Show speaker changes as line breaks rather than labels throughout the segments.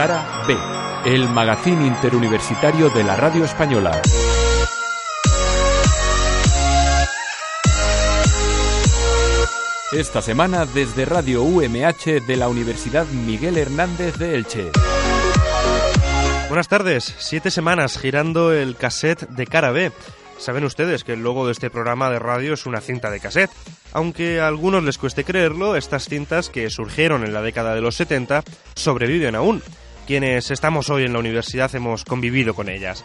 Cara B, el magazín interuniversitario de la radio española. Esta semana desde Radio UMH de la Universidad Miguel Hernández de Elche.
Buenas tardes, siete semanas girando el cassette de cara B. Saben ustedes que el logo de este programa de radio es una cinta de cassette. Aunque a algunos les cueste creerlo, estas cintas que surgieron en la década de los 70 sobreviven aún. Quienes estamos hoy en la universidad hemos convivido con ellas.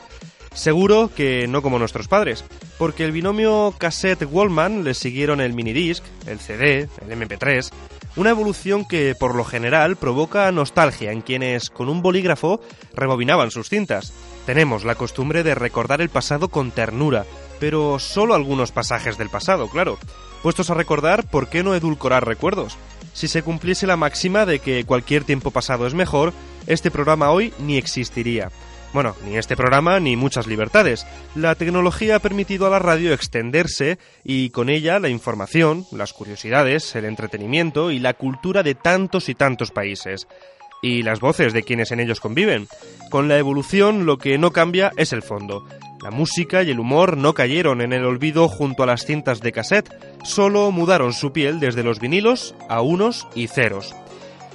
Seguro que no como nuestros padres, porque el binomio cassette-Wallman les siguieron el minidisc, el CD, el MP3, una evolución que por lo general provoca nostalgia en quienes con un bolígrafo rebobinaban sus cintas. Tenemos la costumbre de recordar el pasado con ternura, pero solo algunos pasajes del pasado, claro. Puestos a recordar, ¿por qué no edulcorar recuerdos? Si se cumpliese la máxima de que cualquier tiempo pasado es mejor, este programa hoy ni existiría. Bueno, ni este programa ni muchas libertades. La tecnología ha permitido a la radio extenderse y con ella la información, las curiosidades, el entretenimiento y la cultura de tantos y tantos países. Y las voces de quienes en ellos conviven. Con la evolución lo que no cambia es el fondo. La música y el humor no cayeron en el olvido junto a las cintas de cassette, solo mudaron su piel desde los vinilos a unos y ceros.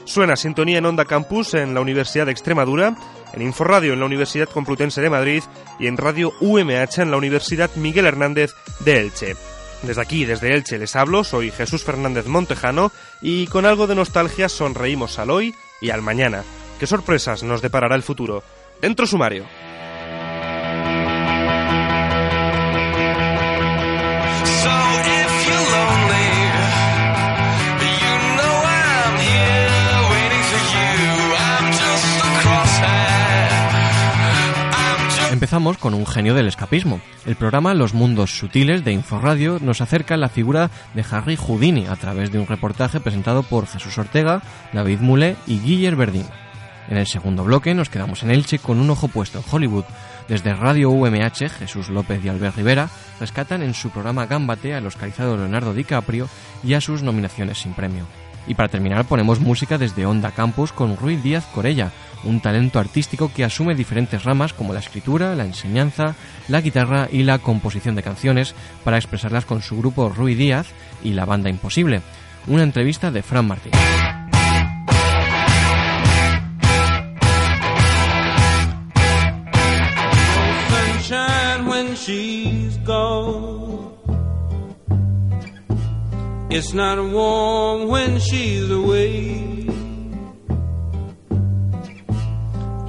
Suena sintonía en Onda Campus en la Universidad de Extremadura, en Inforradio en la Universidad Complutense de Madrid y en Radio UMH en la Universidad Miguel Hernández de Elche. Desde aquí, desde Elche, les hablo, soy Jesús Fernández Montejano y con algo de nostalgia sonreímos al hoy y al mañana. ¿Qué sorpresas nos deparará el futuro? Dentro sumario.
Empezamos con un genio del escapismo. El programa Los Mundos Sutiles de Inforadio nos acerca a la figura de Harry Houdini a través de un reportaje presentado por Jesús Ortega, David Moulet y Guiller Verdín. En el segundo bloque nos quedamos en Elche con un ojo puesto en Hollywood. Desde Radio UMH, Jesús López y Albert Rivera rescatan en su programa Gámbate al oscarizado Leonardo DiCaprio y a sus nominaciones sin premio. Y para terminar ponemos música desde Onda Campus con Ruiz Díaz Corella, un talento artístico que asume diferentes ramas como la escritura, la enseñanza, la guitarra y la composición de canciones para expresarlas con su grupo Ruiz Díaz y la banda Imposible. Una entrevista de Fran Martín.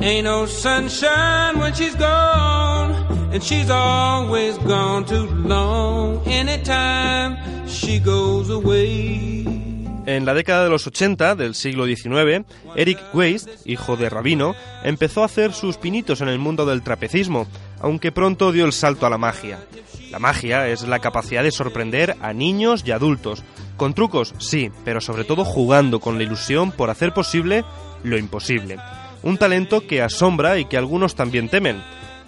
Ain't no sunshine when she's gone, and she's always gone too long. Anytime she goes away.
En la década de los 80 del siglo XIX, Eric Weist, hijo de rabino, empezó a hacer sus pinitos en el mundo del trapecismo, aunque pronto dio el salto a la magia. La magia es la capacidad de sorprender a niños y adultos. Con trucos, sí, pero sobre todo jugando con la ilusión por hacer posible lo imposible. Un talento que asombra y que algunos también temen.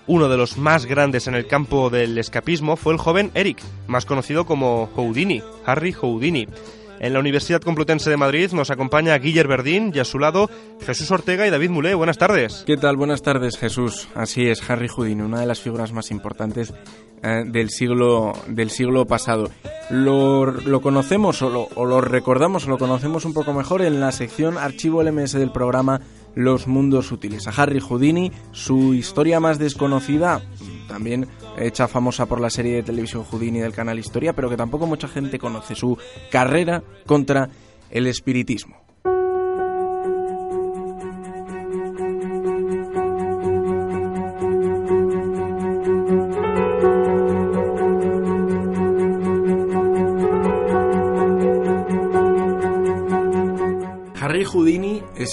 Uno de los más grandes en el campo del escapismo fue el joven Eric, más conocido como Houdini, Harry Houdini. En la Universidad Complutense de Madrid nos acompaña Guiller Verdín y a su lado Jesús Ortega y David Mulé. Buenas tardes.
¿Qué tal? Buenas tardes, Jesús. Así es, Harry Houdini, una de las figuras más importantes eh, del, siglo, del siglo pasado. Lo, conocemos o lo, o lo recordamos o lo conocemos un poco mejor en la sección Archivo LMS del programa Los Mundos Útiles. A Harry Houdini, su historia más desconocida, también hecha famosa por la serie de televisión Houdini del canal Historia, pero que tampoco mucha gente conoce, su carrera contra el espiritismo.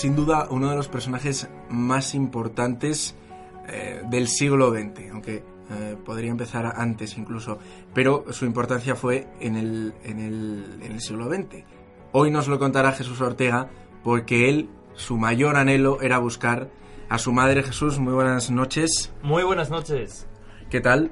Sin duda uno de los personajes más importantes eh, del siglo XX, aunque eh, podría empezar antes incluso, pero su importancia fue en el, en, el, en el siglo XX. Hoy nos lo contará Jesús Ortega porque él, su mayor anhelo era buscar a su madre Jesús. Muy buenas noches.
Muy buenas noches.
¿Qué tal?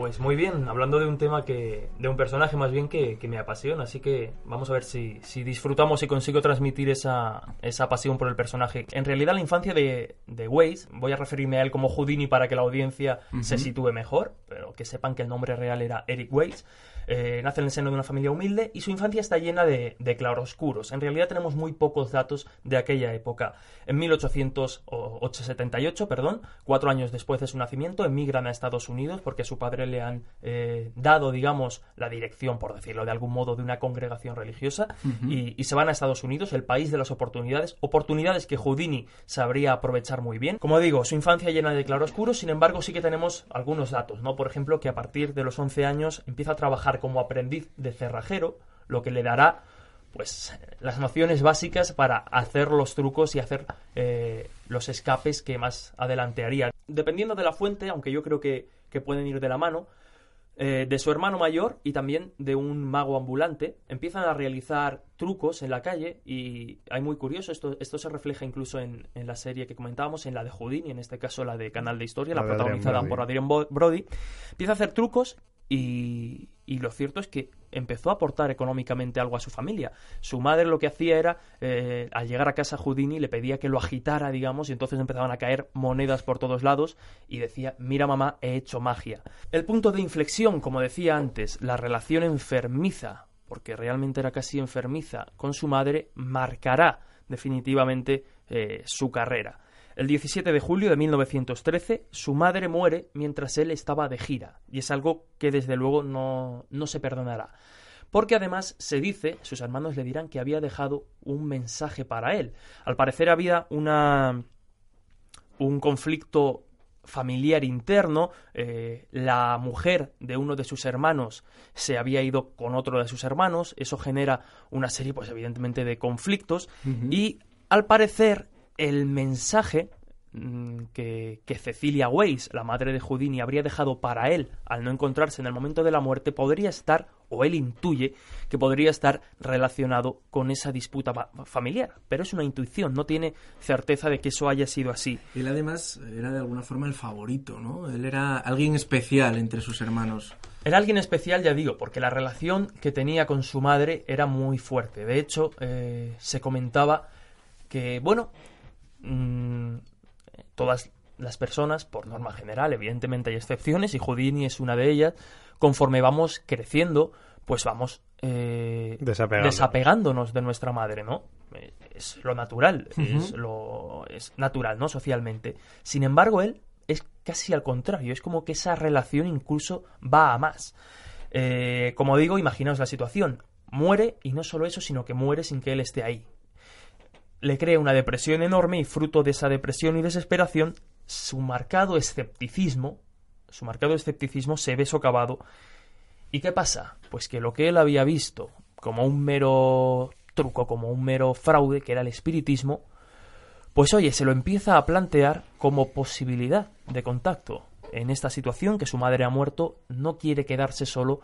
Pues muy bien, hablando de un tema que. de un personaje más bien que, que me apasiona, así que vamos a ver si, si disfrutamos y consigo transmitir esa, esa pasión por el personaje. En realidad, la infancia de, de Weiss, voy a referirme a él como Houdini para que la audiencia se sitúe mejor, pero que sepan que el nombre real era Eric Weiss. Eh, nace en el seno de una familia humilde y su infancia está llena de, de claroscuros. En realidad tenemos muy pocos datos de aquella época. En 1878, perdón, cuatro años después de su nacimiento, emigran a Estados Unidos porque a su padre le han eh, dado, digamos, la dirección, por decirlo de algún modo, de una congregación religiosa y, y se van a Estados Unidos, el país de las oportunidades, oportunidades que Houdini sabría aprovechar muy bien. Como digo, su infancia llena de claroscuros, sin embargo, sí que tenemos algunos datos, ¿no? Por ejemplo, que a partir de los 11 años empieza a trabajar como aprendiz de cerrajero, lo que le dará pues las nociones básicas para hacer los trucos y hacer eh, los escapes que más adelante haría. Dependiendo de la fuente, aunque yo creo que, que pueden ir de la mano, eh, de su hermano mayor y también de un mago ambulante, empiezan a realizar trucos en la calle y hay muy curioso, esto, esto se refleja incluso en, en la serie que comentábamos, en la de Houdini, en este caso la de Canal de Historia, la,
La
protagonizada por Adrian Brody, empieza a hacer trucos y, y lo cierto es que empezó a aportar económicamente algo a su familia. Su madre lo que hacía era, eh, al llegar a casa Houdini, le pedía que lo agitara, digamos, y entonces empezaban a caer monedas por todos lados y decía, mira mamá, he hecho magia. El punto de inflexión, como decía antes, la relación enfermiza, porque realmente era casi enfermiza, con su madre, marcará definitivamente eh, su carrera. El 17 de julio de 1913, su madre muere mientras él estaba de gira, y es algo que desde luego no, no se perdonará. Porque además se dice, sus hermanos le dirán que había dejado un mensaje para él. Al parecer había una un conflicto familiar interno, eh, la mujer de uno de sus hermanos se había ido con otro de sus hermanos, eso genera una serie, pues evidentemente, de conflictos, y al parecer el mensaje mm, que, que Cecilia Weiss, la madre de Houdini, habría dejado para él al no encontrarse en el momento de la muerte, podría estar, o él intuye, que podría estar relacionado con esa disputa fa- familiar. Pero es una intuición, no tiene certeza de que eso haya sido así.
Él además era de alguna forma el favorito, ¿no? Él era alguien especial entre sus hermanos.
Era alguien especial, ya digo, porque la relación que tenía con su madre era muy fuerte. De hecho, eh, se comentaba que, bueno, mm, todas las personas, por norma general, evidentemente hay excepciones, y Houdini es una de ellas, conforme vamos creciendo, pues vamos eh, desapegándonos de nuestra madre, ¿no? Es lo natural, es lo es natural, ¿no? Socialmente. Sin embargo, él es casi al contrario, es como que esa relación incluso va a más. Eh, como digo, imaginaos la situación. Muere y no solo eso, sino que muere sin que él esté ahí. Le crea una depresión enorme y fruto de esa depresión y desesperación, su marcado escepticismo, su marcado escepticismo se ve socavado. ¿Y qué pasa? Pues que lo que él había visto como un mero truco, como un mero fraude, que era el espiritismo, pues oye, se lo empieza a plantear como posibilidad de contacto. En esta situación, que su madre ha muerto, no quiere quedarse solo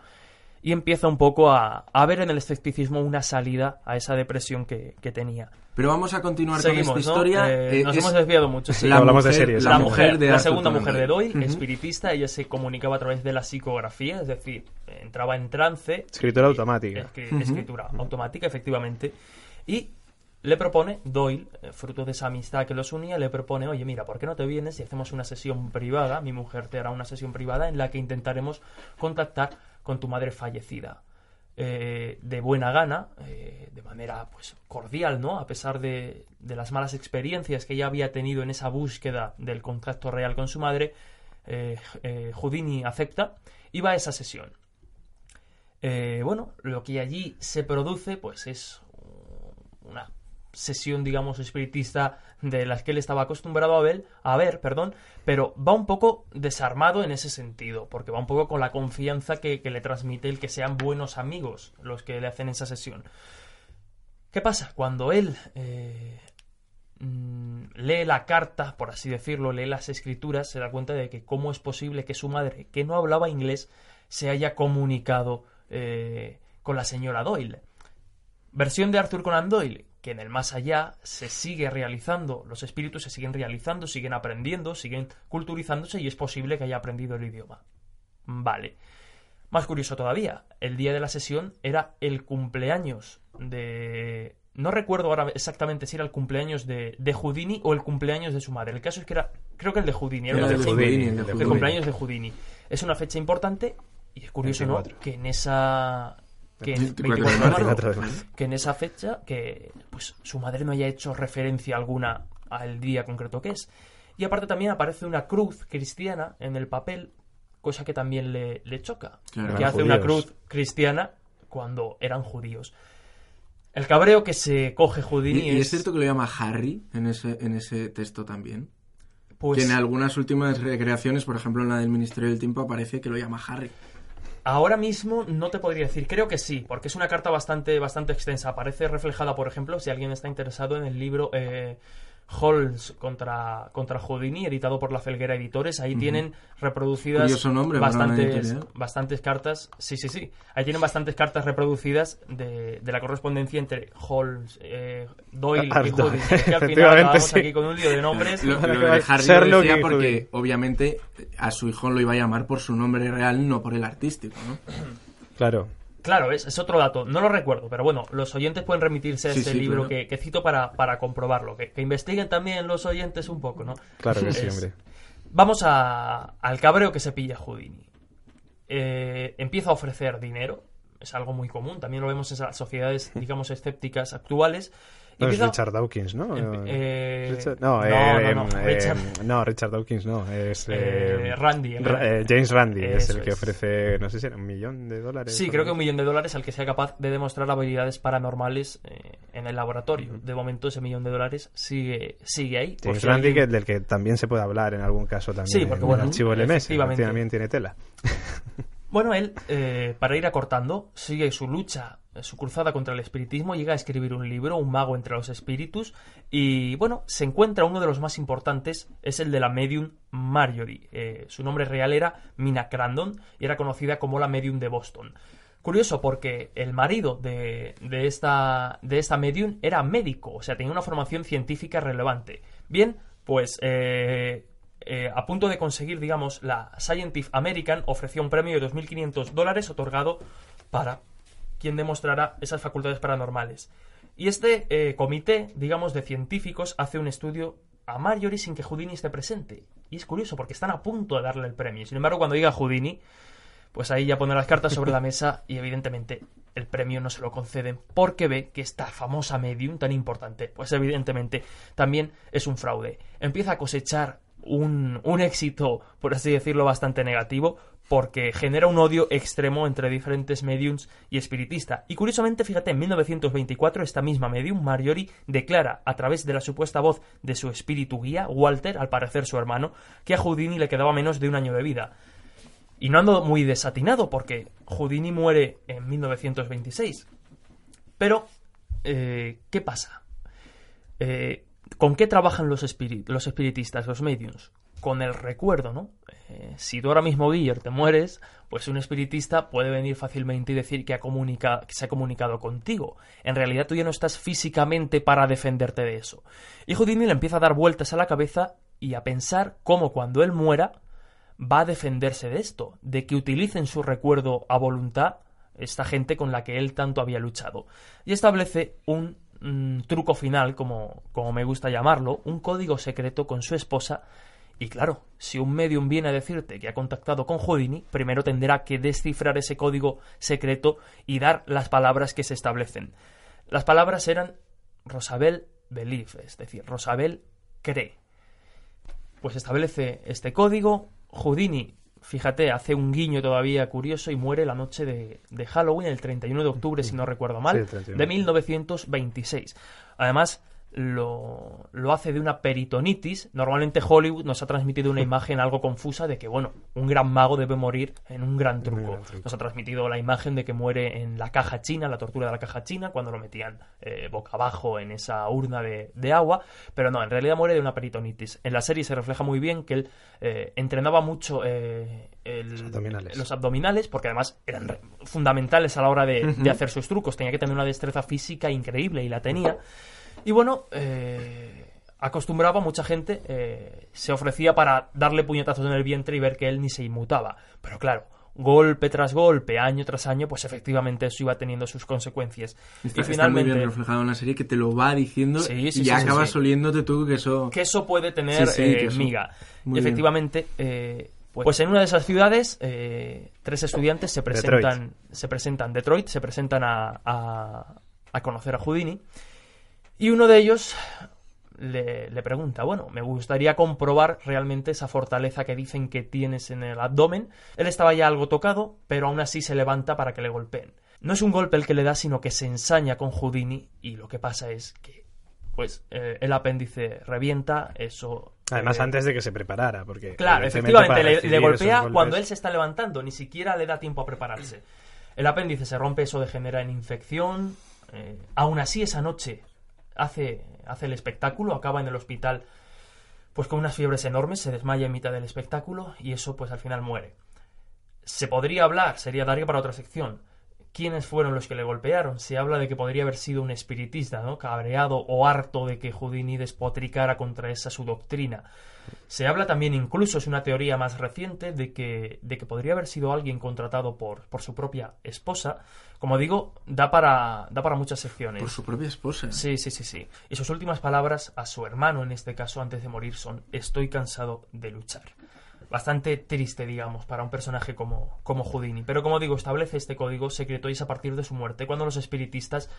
y empieza un poco a, a ver en el escepticismo una salida a esa depresión que, que tenía.
Pero vamos a continuar
Seguimos,
con esta
¿no?
historia.
Eh,
Eh,
nos
es
hemos desviado mucho. sí.
la
Hablamos de series.
la,
La
mujer,
mujer de
la segunda mujer de
Doyle.
Doyle,
Ujú.
espiritista, ella se comunicaba a través de la psicografía, es decir, entraba en trance.
Escritura
y-
automática.
escri- Escritura automática, efectivamente. Y le propone, Doyle, eh, fruto de esa amistad que los unía, le propone, oye, mira, ¿por qué no te vienes y hacemos una sesión privada? Mi mujer te hará una sesión privada en la que intentaremos contactar con tu madre fallecida. Eh, de buena gana, eh, de manera pues cordial, ¿no? A pesar de, de las malas experiencias que ella había tenido en esa búsqueda del contacto real con su madre, eh, eh, Houdini acepta y va a esa sesión. Bueno, lo que allí se produce, pues es una sesión, digamos, espiritista de las que él estaba acostumbrado a ver, a ver, perdón, pero va un poco desarmado en ese sentido, porque va un poco con la confianza que, le transmite el que sean buenos amigos los que le hacen esa sesión. ¿Qué pasa? Cuando él eh, mm, lee la carta, por así decirlo, lee las escrituras, se da cuenta de que cómo es posible que su madre, que no hablaba inglés, se haya comunicado eh, con la señora Doyle. Versión de Arthur Conan Doyle, que en el más allá se sigue realizando, los espíritus se siguen realizando, siguen aprendiendo, siguen culturizándose y es posible que haya aprendido el idioma. Vale. Más curioso todavía, el día de la sesión era el cumpleaños de... No recuerdo ahora exactamente si era el cumpleaños de, de Houdini o el cumpleaños de su madre. El caso es que era, creo que el de Houdini. Era una
el de Houdini, el de
el cumpleaños de Houdini. Es una fecha importante y es curioso, ¿no?
24.
Que en esa... Que en
24
24 de marzo,
24 de marzo.
que en esa fecha que pues su madre no haya hecho referencia alguna al día concreto que es. Y aparte también aparece una cruz cristiana en el papel, cosa que también le, le choca. Que hace una cruz cristiana cuando eran judíos. El cabreo que se coge Houdini
y es
es,
cierto que lo llama Harry en ese, en ese texto también.
pues,
que en algunas últimas recreaciones, por ejemplo en la del Ministerio del Tiempo, aparece que lo llama Harry.
Ahora mismo no te podría decir, creo que sí, porque es una carta bastante, bastante extensa. Aparece reflejada, por ejemplo, si alguien está interesado en el libro eh, Holmes contra, contra Houdini, editado por la Felguera Editores. Ahí tienen reproducidas
nombre
bastantes, bastantes cartas. Sí, sí, sí. Ahí tienen bastantes cartas reproducidas de, de la correspondencia entre Holmes, eh, Doyle y
Arthur.
Houdini. Es que al final
Efectivamente,
acabamos
sí.
aquí con un lío de nombres.
Lo, lo
que
de Harry lo decía porque
Houdini.
obviamente a su hijo lo iba a llamar por su nombre real, no por el artístico, ¿no?
Claro.
Claro, es, es otro dato. No lo recuerdo, pero bueno, los oyentes pueden remitirse a
Sí,
este
sí,
libro
claro.
que, que cito para, para comprobarlo. Que, que investiguen también los oyentes un poco, ¿no?
Claro que sí,
Es-
hombre.
Vamos a- al cabreo que se pilla Houdini. Eh, empieza a ofrecer dinero. Es algo muy común. También lo vemos en las sociedades, digamos, escépticas actuales.
No, es Richard Dawkins, ¿no?
Eh,
Richard- no,
no,
eh,
no, no, Richard-
no, Richard Dawkins no, es
Eh,
em,
Randy,
eh, James Randy es el que
es.
ofrece, no sé si era un millón de dólares.
Sí, creo que un millón de dólares al que sea capaz de demostrar habilidades paranormales eh, en el laboratorio. De momento ese millón de dólares sigue, sigue ahí.
James
si
Randy,
alguien-
que, del que también se puede hablar en algún caso también.
Sí, porque,
en
bueno,
el archivo LMS, también tiene tela.
Bueno, él, eh, para ir acortando, sigue su lucha, eh, su cruzada contra el espiritismo, llega a escribir un libro, Un mago entre los espíritus, y bueno, se encuentra uno de los más importantes, es el de la medium Marjorie. Eh, su nombre real era Mina Crandon y era conocida como la medium de Boston. Curioso porque el marido de, de esta, de esta medium era médico, o sea, tenía una formación científica relevante. Bien, pues eh, eh, a punto de conseguir, digamos, la Scientific American ofreció un premio de 2.500 dólares otorgado para quien demostrara esas facultades paranormales. Y este eh, comité, digamos, de científicos hace un estudio a Marjorie sin que Houdini esté presente. Y es curioso porque están a punto de darle el premio. Sin embargo, cuando llega Houdini, pues ahí ya pone las cartas sobre la mesa y evidentemente el premio no se lo conceden porque ve que esta famosa medium tan importante, pues evidentemente también es un fraude. Empieza a cosechar un, un éxito, por así decirlo, bastante negativo porque genera un odio extremo entre diferentes mediums y espiritista. Y curiosamente, fíjate, en 1924 esta misma medium, Marjorie, declara a través de la supuesta voz de su espíritu guía, Walter, al parecer su hermano, que a Houdini le quedaba menos de un año de vida. Y no ando muy desatinado porque Houdini muere en 1926. Pero, eh, ¿qué pasa? Eh, ¿Con qué trabajan los, los espiritistas, los mediums? Con el recuerdo, ¿no? Eh, si tú ahora mismo, Guiller, te mueres, pues un espiritista puede venir fácilmente y decir que, ha que se ha comunicado contigo. En realidad tú ya no estás físicamente para defenderte de eso. Y Houdini le empieza a dar vueltas a la cabeza y a pensar cómo cuando él muera va a defenderse de esto, de que utilicen su recuerdo a voluntad esta gente con la que él tanto había luchado. Y establece un mm, truco final, como, como me gusta llamarlo, un código secreto con su esposa. Y claro, si un medium viene a decirte que ha contactado con Houdini, primero tendrá que descifrar ese código secreto y dar las palabras que se establecen. Las palabras eran Rosabel believe, es decir, Rosabel cree. Pues establece este código. Houdini, fíjate, hace un guiño todavía curioso y muere la noche de, de Halloween, el 31 de octubre, si no recuerdo mal,
Sí, el 31.
de 1926. Además, lo, lo hace de una peritonitis. Normalmente Hollywood nos ha transmitido una imagen algo confusa de que, bueno, un gran mago debe morir en un gran truco.
gran truco.
Nos ha transmitido la imagen de que muere en la caja china, la tortura de la caja china, cuando lo metían eh, boca abajo en esa urna de, de agua. Pero no, en realidad muere de una peritonitis. En la serie se refleja muy bien que él eh, entrenaba mucho eh, el-
Los abdominales.
los abdominales, porque además eran fundamentales a la hora de, de hacer sus trucos. Tenía que tener una destreza física increíble y la tenía. Y bueno, eh, acostumbraba a mucha gente, eh, se ofrecía para darle puñetazos en el vientre y ver que él ni se inmutaba. Pero claro, golpe tras golpe, año tras año, pues efectivamente eso iba teniendo sus consecuencias.
Está,
y
está muy bien
finalmente,
reflejado en la serie que te lo va diciendo
Sí, sí,
y
sí,
acabas
sí.
oliéndote tú que eso...
que eso puede tener
Sí, sí,
eh,
eso-
miga.
Muy
y efectivamente, eh, pues, pues en una de esas ciudades, eh, tres estudiantes se presentan, se presentan Detroit, se presentan a, a, a conocer a Houdini. Y uno de ellos le, le pregunta, bueno, me gustaría comprobar realmente esa fortaleza que dicen que tienes en el abdomen. Él estaba ya algo tocado, pero aún así se levanta para que le golpeen. No es un golpe el que le da, sino que se ensaña con Houdini y lo que pasa es que pues eh, el apéndice revienta, eso...
Además,
eh,
antes de que se preparara, porque...
Claro, efectivamente, le, golpea
golpes-
cuando él se está levantando, ni siquiera le da tiempo a prepararse. El apéndice se rompe, eso degenera en infección. eh, aún así, esa noche hace, hace el espectáculo, acaba en el hospital pues con unas fiebres enormes, se desmaya en mitad del espectáculo y eso pues al final muere. Se podría hablar, sería daría para otra sección. ¿Quiénes fueron los que le golpearon? Se habla de que podría haber sido un espiritista, ¿no? Cabreado o harto de que Houdini despotricara contra esa su doctrina. Se habla también, incluso es una teoría más reciente, de que, de que podría haber sido alguien contratado por, por su propia esposa. Como digo, da para, da para muchas secciones.
Por su propia esposa.
Sí, sí, sí, sí. Y sus últimas palabras a su hermano, en este caso, antes de morir, son Estoy cansado de luchar. Bastante triste, digamos, para un personaje como, como Houdini. Pero como digo, establece este código secreto y es a partir de su muerte cuando los espiritistas,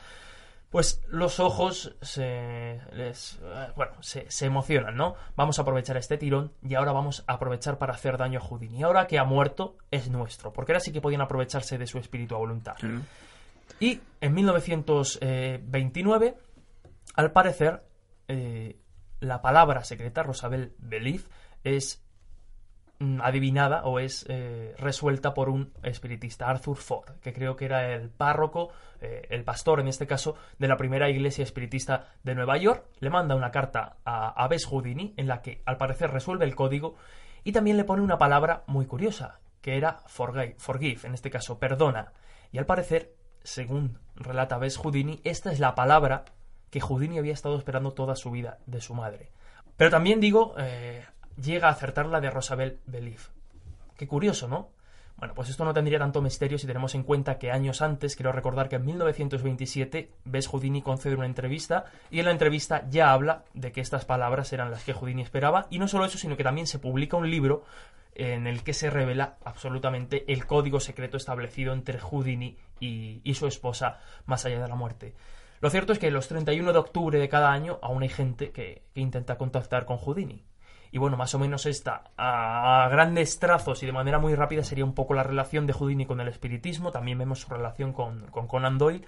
pues los ojos se, les, eh, bueno, se, se emocionan, ¿no? Vamos a aprovechar este tirón y ahora vamos a aprovechar para hacer daño a Houdini. Y ahora que ha muerto, es nuestro. Porque ahora sí que podían aprovecharse de su espíritu a voluntad. Y en 1929, al parecer, eh, la palabra secreta, Rosabel Belief, es adivinada o es eh, resuelta por un espiritista, Arthur Ford, que creo que era el párroco, eh, el pastor en este caso, de la primera iglesia espiritista de Nueva York. Le manda una carta a, a Bess Houdini en la que al parecer resuelve el código y también le pone una palabra muy curiosa, que era forgive, en este caso, perdona. Y al parecer, según relata Bess Houdini, esta es la palabra que Houdini había estado esperando toda su vida de su madre. Pero también digo, eh, llega a acertar la de Rosabel Belief. Qué curioso, ¿no? Bueno, pues esto no tendría tanto misterio si tenemos en cuenta que años antes, quiero recordar que en 1927, Bess Houdini concede una entrevista y en la entrevista ya habla de que estas palabras eran las que Houdini esperaba y no solo eso, sino que también se publica un libro en el que se revela absolutamente el código secreto establecido entre Houdini y, su esposa más allá de la muerte. Lo cierto es que los 31 de octubre de cada año aún hay gente que, que intenta contactar con Houdini. Y bueno, más o menos esta, a, grandes trazos y de manera muy rápida, sería un poco la relación de Houdini con el espiritismo. También vemos su relación con, con Conan Doyle.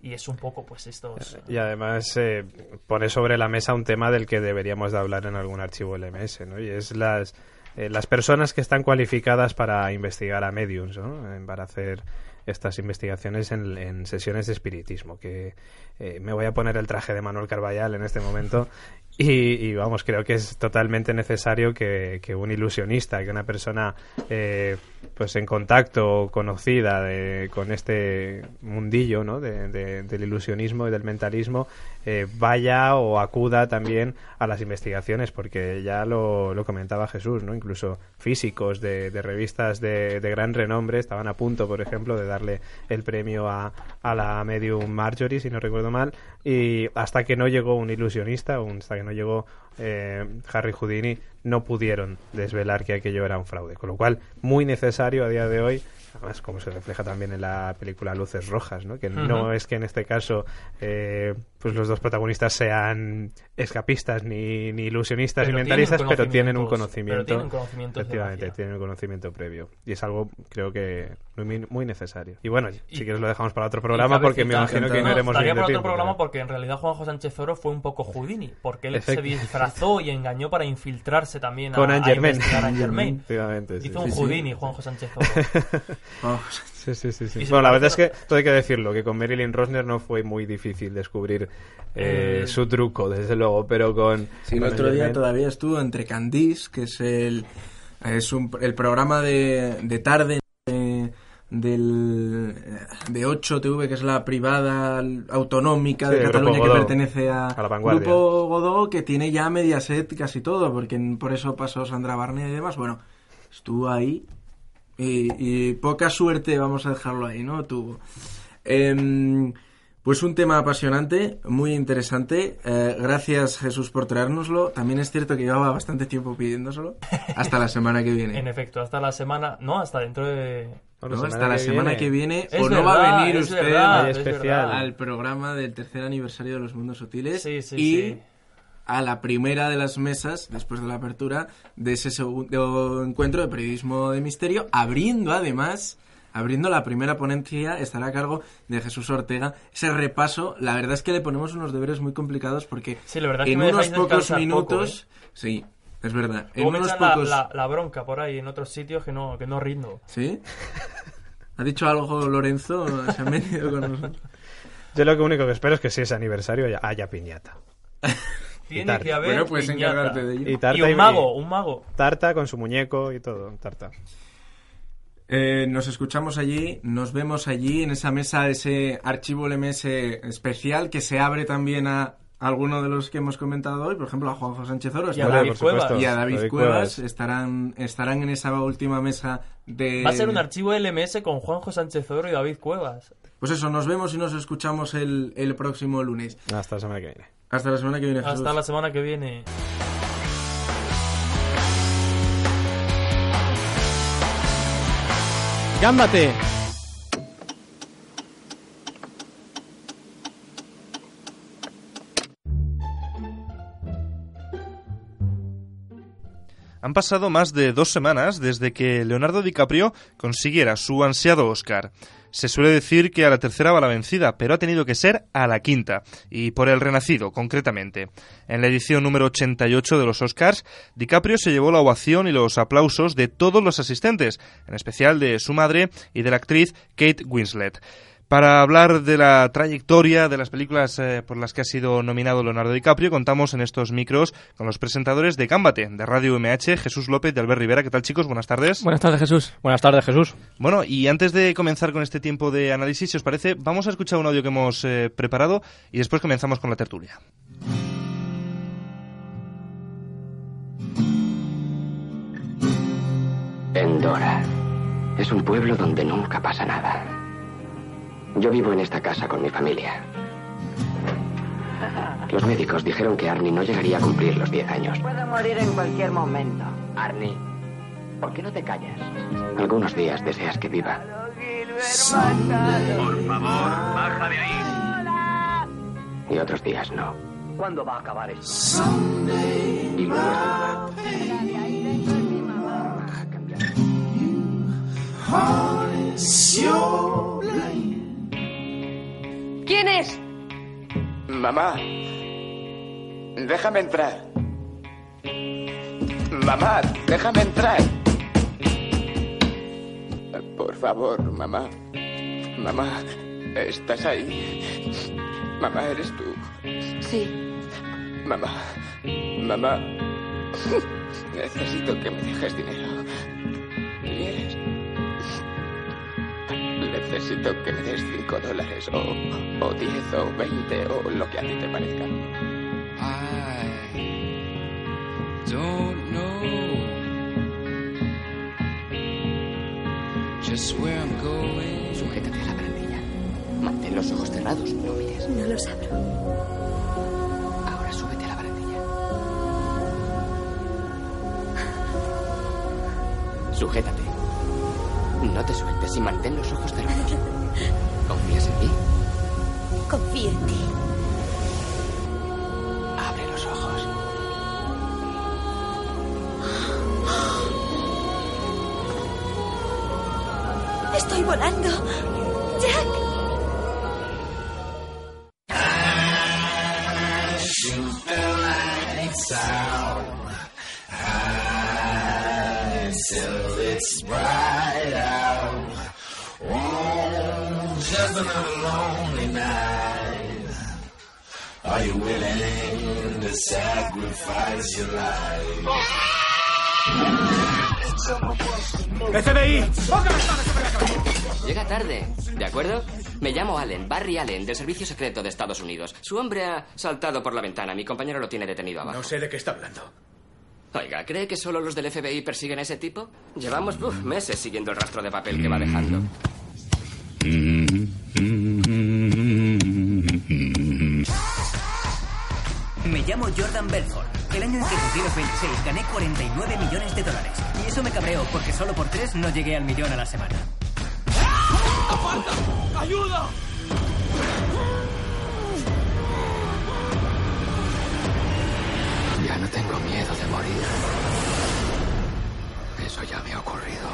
Y es un poco, pues, estos...
Y además eh, pone sobre la mesa un tema del que deberíamos de hablar en algún archivo LMS, ¿no? Y es las, eh, las personas que están cualificadas para investigar a mediums, ¿no? Eh, Para hacer estas investigaciones en, sesiones de espiritismo, que eh, me voy a poner el traje de Manuel Carballal en este momento y, y, vamos, creo que es totalmente necesario que, que un ilusionista, que una persona eh, pues en contacto conocida de- con este mundillo ¿no? de- de- del ilusionismo y del mentalismo eh, vaya o acuda también a las investigaciones, porque ya lo, lo comentaba Jesús, ¿no? incluso físicos de, de revistas de, de gran renombre estaban a punto, por ejemplo, de darle el premio a, a la medium Marjorie, si no recuerdo mal, y hasta que no llegó un ilusionista, un- hasta que no llegó eh, Harry Houdini, no pudieron desvelar que aquello era un fraude. Con lo cual, muy necesario a día de hoy, además como se refleja también en la película Luces Rojas, ¿no? que no es que en este caso eh, pues los dos protagonistas sean escapistas ni, ni ilusionistas
Pero
ni mentalistas,
tienen
pero tienen un conocimiento.
pero tienen
efectivamente, tienen un conocimiento previo. Y es algo, creo que, muy, muy necesario. Y bueno, si quieres lo dejamos para otro programa, porque me imagino que no iremos
estaría
bien de
para otro
tiempo.
programa
pero-
porque en realidad Juanjo Sánchez Oro fue un poco Houdini, porque él se
Efect-
disfrazó y engañó para infiltrarse también a,
Con
a
Germain.
a Germain. Hizo
sí,
un
sí.
Houdini, Juanjo Sánchez Oro.
Sí, sí, sí. sí. Bueno, la verdad es que todo hay que decirlo, que con Marilyn Rosner no fue muy difícil descubrir eh,
Eh,
su truco, desde luego, pero con...
Sí, el
con
otro día todavía estuvo entre Candice, que es el, es un- el programa de, de tarde del, de 8TV, que es la privada autonómica
Sí,
de
el
Cataluña que pertenece a,
a la vanguardia.
Grupo Godó, que tiene ya Mediaset casi todo, porque por eso pasó Sandra Barney y demás. Bueno, estuvo ahí y, y poca suerte, vamos a dejarlo ahí, ¿no? Tuvo. Em, pues un tema apasionante, muy interesante. Eh, gracias Jesús por traérnoslo. También es cierto que llevaba bastante tiempo pidiéndoselo. Hasta la semana que viene.
En efecto, hasta la semana, no, hasta dentro de...
No, hasta la semana que viene,
Es
o no va a venir
es
usted
verdad,
al-
es verdad.
al programa del tercer aniversario de los mundos sutiles
Sí, sí,
y
sí.
A la primera de las mesas, después de la apertura de ese segundo encuentro de periodismo de misterio, abriendo además, abriendo la primera ponencia, estará a cargo de Jesús Ortega. Ese repaso, la verdad es que le ponemos unos deberes muy complicados porque
Sí, la verdad es que
en unos pocos minutos,
poco, ¿eh?
sí, es verdad, en
me
unos
la-
pocos,
la, la bronca por ahí en otros sitios que no, que no rindo.
¿sí? ¿Ha dicho algo Lorenzo? Se han venido con nosotros.
Yo lo que único que espero es que si es aniversario haya, haya piñata.
Tiene que haber
Bueno, puedes
piñata.
encargarte de ello.
Y tarta
Y un
y-
mago, un mago.
Tarta con su muñeco y todo, tarta.
Eh, nos escuchamos allí, nos vemos allí en esa mesa, ese archivo LMS especial que se abre también a alguno de los que hemos comentado hoy, por ejemplo a Juanjo Sánchez Oro
Y a David. Cuevas.
y a David,
David
Cuevas,
Cuevas.
estarán estarán en esa última mesa de
Va a ser un archivo LMS con Juanjo Sánchez Oro y David Cuevas.
Pues eso, nos vemos y nos escuchamos el, el próximo lunes.
Hasta la semana que viene.
Hasta la semana que viene. Jesús.
Hasta la semana que viene.
¡Gámbate!
Han pasado más de dos semanas desde que Leonardo DiCaprio consiguiera su ansiado Oscar. Se suele decir que a la tercera va la vencida, pero ha tenido que ser a la quinta, y por el renacido, concretamente. En la edición número 88 de los Oscars, DiCaprio se llevó la ovación y los aplausos de todos los asistentes, en especial de su madre y de la actriz Kate Winslet. Para hablar de la trayectoria de las películas eh, por las que ha sido nominado Leonardo DiCaprio, contamos en estos micros con los presentadores de Cámbate, de Radio UMH, Jesús López de Albert Rivera. ¿Qué tal, chicos? Buenas tardes.
Buenas tardes, Jesús. Buenas tardes, Jesús.
Bueno, y antes de comenzar con este tiempo de análisis, si os parece, vamos a escuchar un audio que hemos eh, preparado y después comenzamos con la tertulia.
Endora. Es un pueblo donde nunca pasa nada. Yo vivo en esta casa con mi familia. Los médicos dijeron que Arnie no llegaría a cumplir los 10 años.
Puedo morir en cualquier momento.
Arnie, ¿por qué no te callas? Algunos días deseas que viva.
Por favor, baja de ahí.
Y otros días no.
¿Cuándo va a acabar esto?
Y luego
¿Quién es?
Mamá, déjame entrar. Mamá, déjame entrar. Por favor, mamá. Mamá, ¿estás ahí? Mamá, ¿eres tú?
Sí.
Mamá, mamá. Necesito que me dejes dinero. ¿Quieres? Necesito que me des cinco dólares o, o diez o veinte o lo que a ti te parezca.
don't know just where I'm going.
Sujétate a la barandilla. Mantén los ojos cerrados, no mires.
No los abro.
Ahora súbete a la barandilla. Sujétate. No te sueltes y mantén los ojos cerrados. ¿Confías en mí?
Confío en ti.
Oh, just another lonely night. Are you willing to sacrifice your life?
FBI.
Llega tarde, ¿de acuerdo? Me llamo Allen, Barry Allen, del Servicio Secreto de Estados Unidos. Su hombre ha saltado por la ventana. Mi compañero lo tiene detenido abajo.
No sé de qué está hablando.
Oiga, ¿cree que solo los del FBI persiguen a ese tipo? Llevamos uf, meses siguiendo el rastro de papel que va dejando.
Me llamo Jordan Belfort. El año en que cumplí los 26 gané 49 millones de dólares. Y eso me cabreó porque solo por tres no llegué al millón a la semana.
¡Ayuda!
Ya no tengo miedo de morir. Eso ya me ha ocurrido.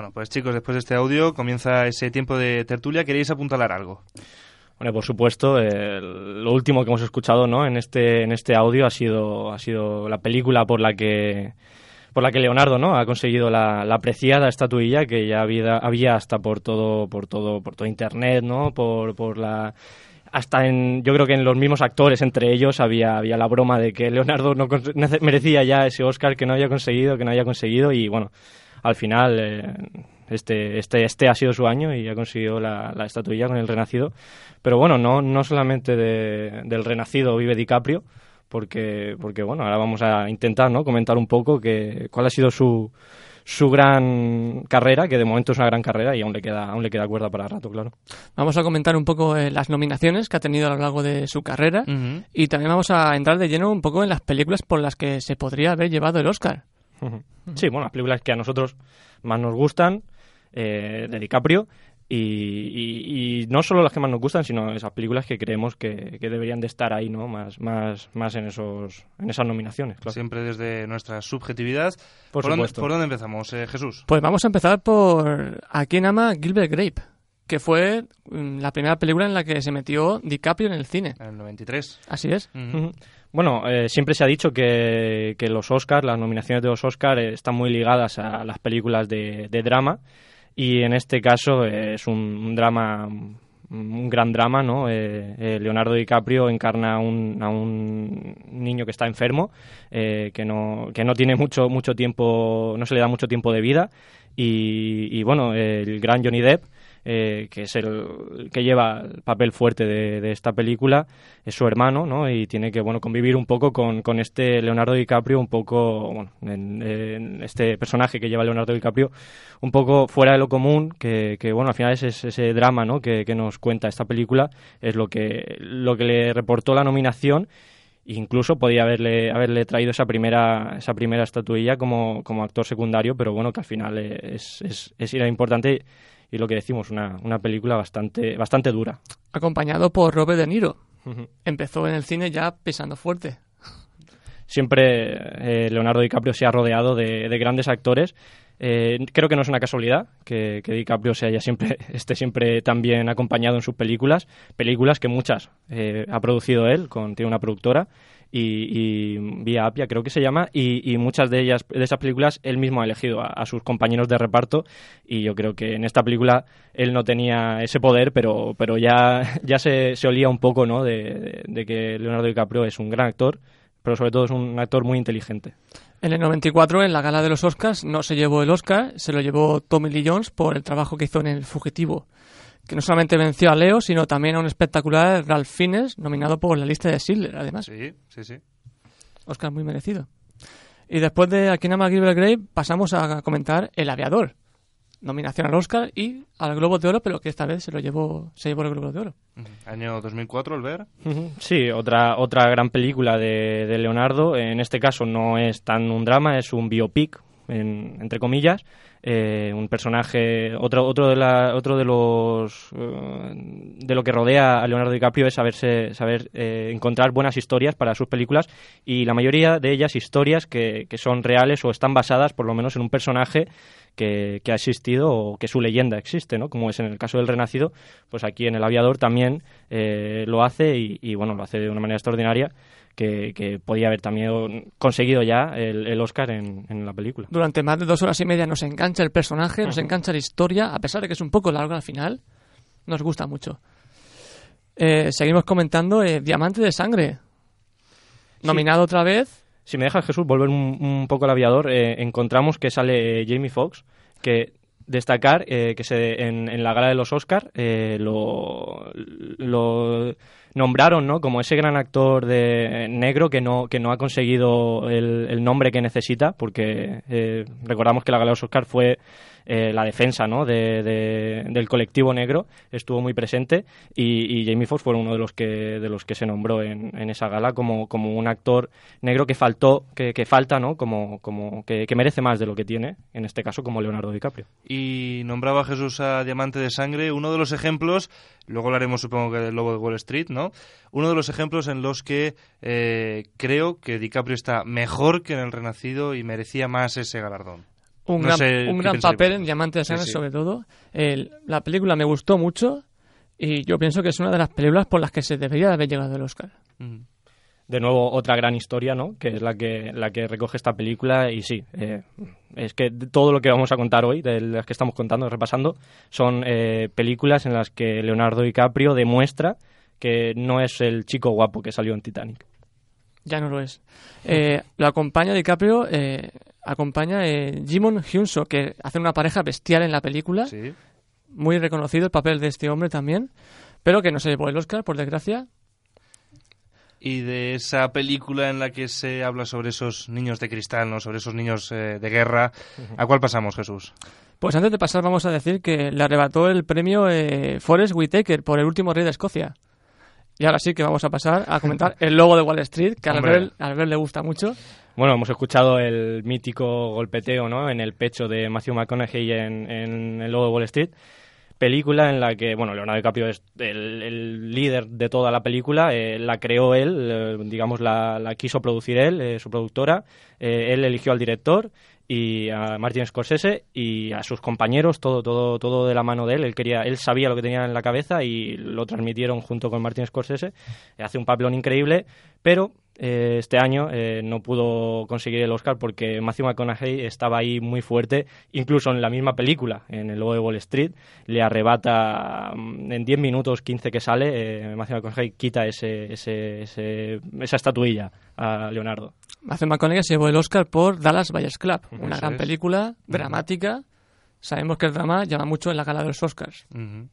Bueno, pues chicos, después de este audio comienza ese tiempo de tertulia. ¿Queréis apuntalar algo?
Bueno, por supuesto, eh, lo último que hemos escuchado, ¿no? En este en este audio ha sido ha sido la película por la que por la que Leonardo, ¿no? Ha conseguido la, la apreciada estatuilla que ya había, había hasta por todo por todo por todo internet, ¿no? Por por la hasta en yo creo que en los mismos actores entre ellos había había la broma de que Leonardo no merecía ya ese Oscar que no había conseguido, que no había conseguido y bueno, al final eh, este, este, este ha sido su año y ha conseguido la, la estatuilla con el Renacido. Pero bueno, no, no solamente de- del Renacido vive DiCaprio, porque, porque bueno, ahora vamos a intentar ¿no? comentar un poco que, cuál ha sido su, su gran carrera, que de momento es una gran carrera y aún le queda, aún le queda cuerda para rato, claro.
Vamos a comentar un poco eh, las nominaciones que ha tenido a lo largo de su carrera y también vamos a entrar de lleno un poco en las películas por las que se podría haber llevado el Oscar.
Sí, bueno, las películas que a nosotros más nos gustan, eh, de DiCaprio, y, y- y no solo las que más nos gustan, sino esas películas que creemos que, que deberían de estar ahí, ¿no? Más, más, más en esos, en esas nominaciones, claro.
Siempre desde nuestra subjetividad.
Por
dónde,
supuesto.
¿Por dónde empezamos, eh, Jesús?
Pues vamos a empezar por A quien ama Gilbert Grape, que fue mm, la primera película en la que se metió DiCaprio en el cine.
En el 93.
Así es.
Bueno, eh, siempre se ha dicho que, que los Oscars, las nominaciones de los Oscars, eh, están muy ligadas a las películas de, de drama y en este caso eh, es un, un drama, un gran drama, ¿no? Eh, eh, Leonardo DiCaprio encarna a un, a un niño que está enfermo, eh, que no que no tiene mucho mucho tiempo, no se le da mucho tiempo de vida y, y, bueno, el gran Johnny Depp eh, que es el que lleva el papel fuerte de, de esta película, es su hermano, ¿no? Y tiene que, bueno, convivir un poco con, con este Leonardo DiCaprio, un poco, bueno, en, en este personaje que lleva Leonardo DiCaprio, un poco fuera de lo común, que, que bueno, al final es ese, drama, ¿no? Que, que nos cuenta esta película, es lo que, lo que le reportó la nominación incluso podía haberle haberle traído esa primera esa primera estatuilla como, como actor secundario pero bueno que al final es, es, es era importante y lo que decimos una, una película bastante bastante dura
Acompañado por Robert De Niro. Empezó en el cine ya pisando fuerte.
siempre eh, Leonardo DiCaprio se ha rodeado de, de grandes actores Eh, creo que no es una casualidad que, que DiCaprio se haya siempre, esté siempre tan bien acompañado en sus películas, películas que muchas eh, ha producido él, con, tiene una productora, y, y Vía Apia creo que se llama, y, y muchas de ellas, de esas películas, él mismo ha elegido a, sus compañeros de reparto, y yo creo que en esta película él no tenía ese poder, pero, pero ya, ya se, se olía un poco ¿no? de, de- de que Leonardo DiCaprio es un gran actor, pero sobre todo es un actor muy inteligente.
En el 94, en la gala de los Oscars, no se llevó el Oscar, se lo llevó Tommy Lee Jones por el trabajo que hizo en El Fugitivo, que no solamente venció a Leo, sino también a un espectacular Ralph Fiennes, nominado por la lista de Schindler, además.
Sí, sí, sí.
Oscar muy merecido. Y después de Aquí ama Gilbert Grape, pasamos a comentar El Aviador. Nominación al Oscar y al Globo de Oro, pero que esta vez se lo llevó, se llevó el Globo de Oro.
Año 2004, el ver.
Sí, otra, otra gran película de, de Leonardo. En este caso no es tan un drama, es un biopic, en- entre comillas. eh, un personaje, otro, otro de la, otro de los eh, de lo que rodea a Leonardo DiCaprio es saberse, saber eh, encontrar buenas historias para sus películas y la mayoría de ellas historias que, que son reales o están basadas por lo menos en un personaje que, que ha existido o que su leyenda existe, ¿no? Como es en el caso del Renacido, pues aquí en El Aviador también eh, lo hace y, y, bueno, lo hace de una manera extraordinaria que, que podía haber también conseguido ya el, el Oscar en, en, la película.
Durante más de dos horas y media nos engancha el personaje, nos engancha la historia, a pesar de que es un poco largo al final, nos gusta mucho. Eh, seguimos comentando eh, Diamante de Sangre, nominado otra vez.
Si me dejas, Jesús, volver un, un poco al aviador, eh, encontramos que sale Jamie Foxx, que destacar eh, que se, en, en, la gala de los Oscars eh, lo, lo, nombraron ¿no? como ese gran actor de negro que no, que no ha conseguido el, el nombre que necesita, porque eh, recordamos que la gala de los Oscars fue eh, la defensa ¿no? de, de, del colectivo negro estuvo muy presente y, y, Jamie Foxx fue uno de los que de los que se nombró en, en esa gala como, como un actor negro que faltó que, que falta no como, como que, que, merece más de lo que tiene en este caso como Leonardo DiCaprio
y nombraba Jesús a Diamante de Sangre uno de los ejemplos luego hablaremos supongo que del Lobo de Wall Street no uno de los ejemplos en los que eh, creo que DiCaprio está mejor que en el Renacido y merecía más ese galardón
un
no
gran,
sé
un gran papel en Diamante de Sangre, sí, sí. sobre todo. El, la película me gustó mucho y yo pienso que es una de las películas por las que se debería haber llegado el Oscar.
Mm. De nuevo, otra gran historia, ¿no? Que es la que, la que recoge esta película. Y sí, eh, es que todo lo que vamos a contar hoy, de las que estamos contando, repasando, son eh, películas en las que Leonardo DiCaprio demuestra que no es el chico guapo que salió en Titanic.
Ya no lo es. Eh, lo acompaña DiCaprio, eh, acompaña eh, Jimon Hyunso, que hace una pareja bestial en la película.
Sí.
Muy reconocido el papel de este hombre también, pero que no se llevó el Oscar, por desgracia.
Y de esa película en la que se habla sobre esos niños de cristal, ¿no? sobre esos niños eh, de guerra, ¿a cuál pasamos, Jesús?
Pues antes de pasar vamos a decir que le arrebató el premio eh, Forrest Whitaker por el último rey de Escocia. Y ahora sí que vamos a pasar a comentar el logo de Wall Street, que a Albert, Albert le gusta mucho.
Bueno, hemos escuchado el mítico golpeteo ¿no? en el pecho de Matthew McConaughey en, en el logo de Wall Street. Película en la que, bueno, Leonardo DiCaprio es el, líder de toda la película, eh, la creó él, eh, digamos, la, la, quiso producir él, eh, su productora, él eligió al director y a Martin Scorsese y a sus compañeros todo todo todo de la mano de él. Él quería él sabía lo que tenía en la cabeza y lo transmitieron junto con Martin Scorsese. Hace un papelón increíble pero eh, este año eh, no pudo conseguir el Oscar porque Matthew McConaughey estaba ahí muy fuerte, incluso en la misma película, en el logo de Wall Street, le arrebata mm, en 10 minutos 15 que sale, eh, Matthew McConaughey quita ese, ese, ese, esa estatuilla a Leonardo.
Matthew McConaughey se llevó el Oscar por Dallas Buyers Club, una Eso gran es. película, dramática. Sabemos que el drama llama mucho en la gala de los Oscars. Uh -huh.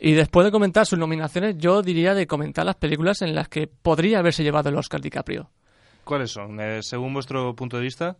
Y después de comentar sus nominaciones, yo diría de comentar las películas en las que podría haberse llevado el Oscar DiCaprio.
¿Cuáles son, eh, según vuestro punto de vista?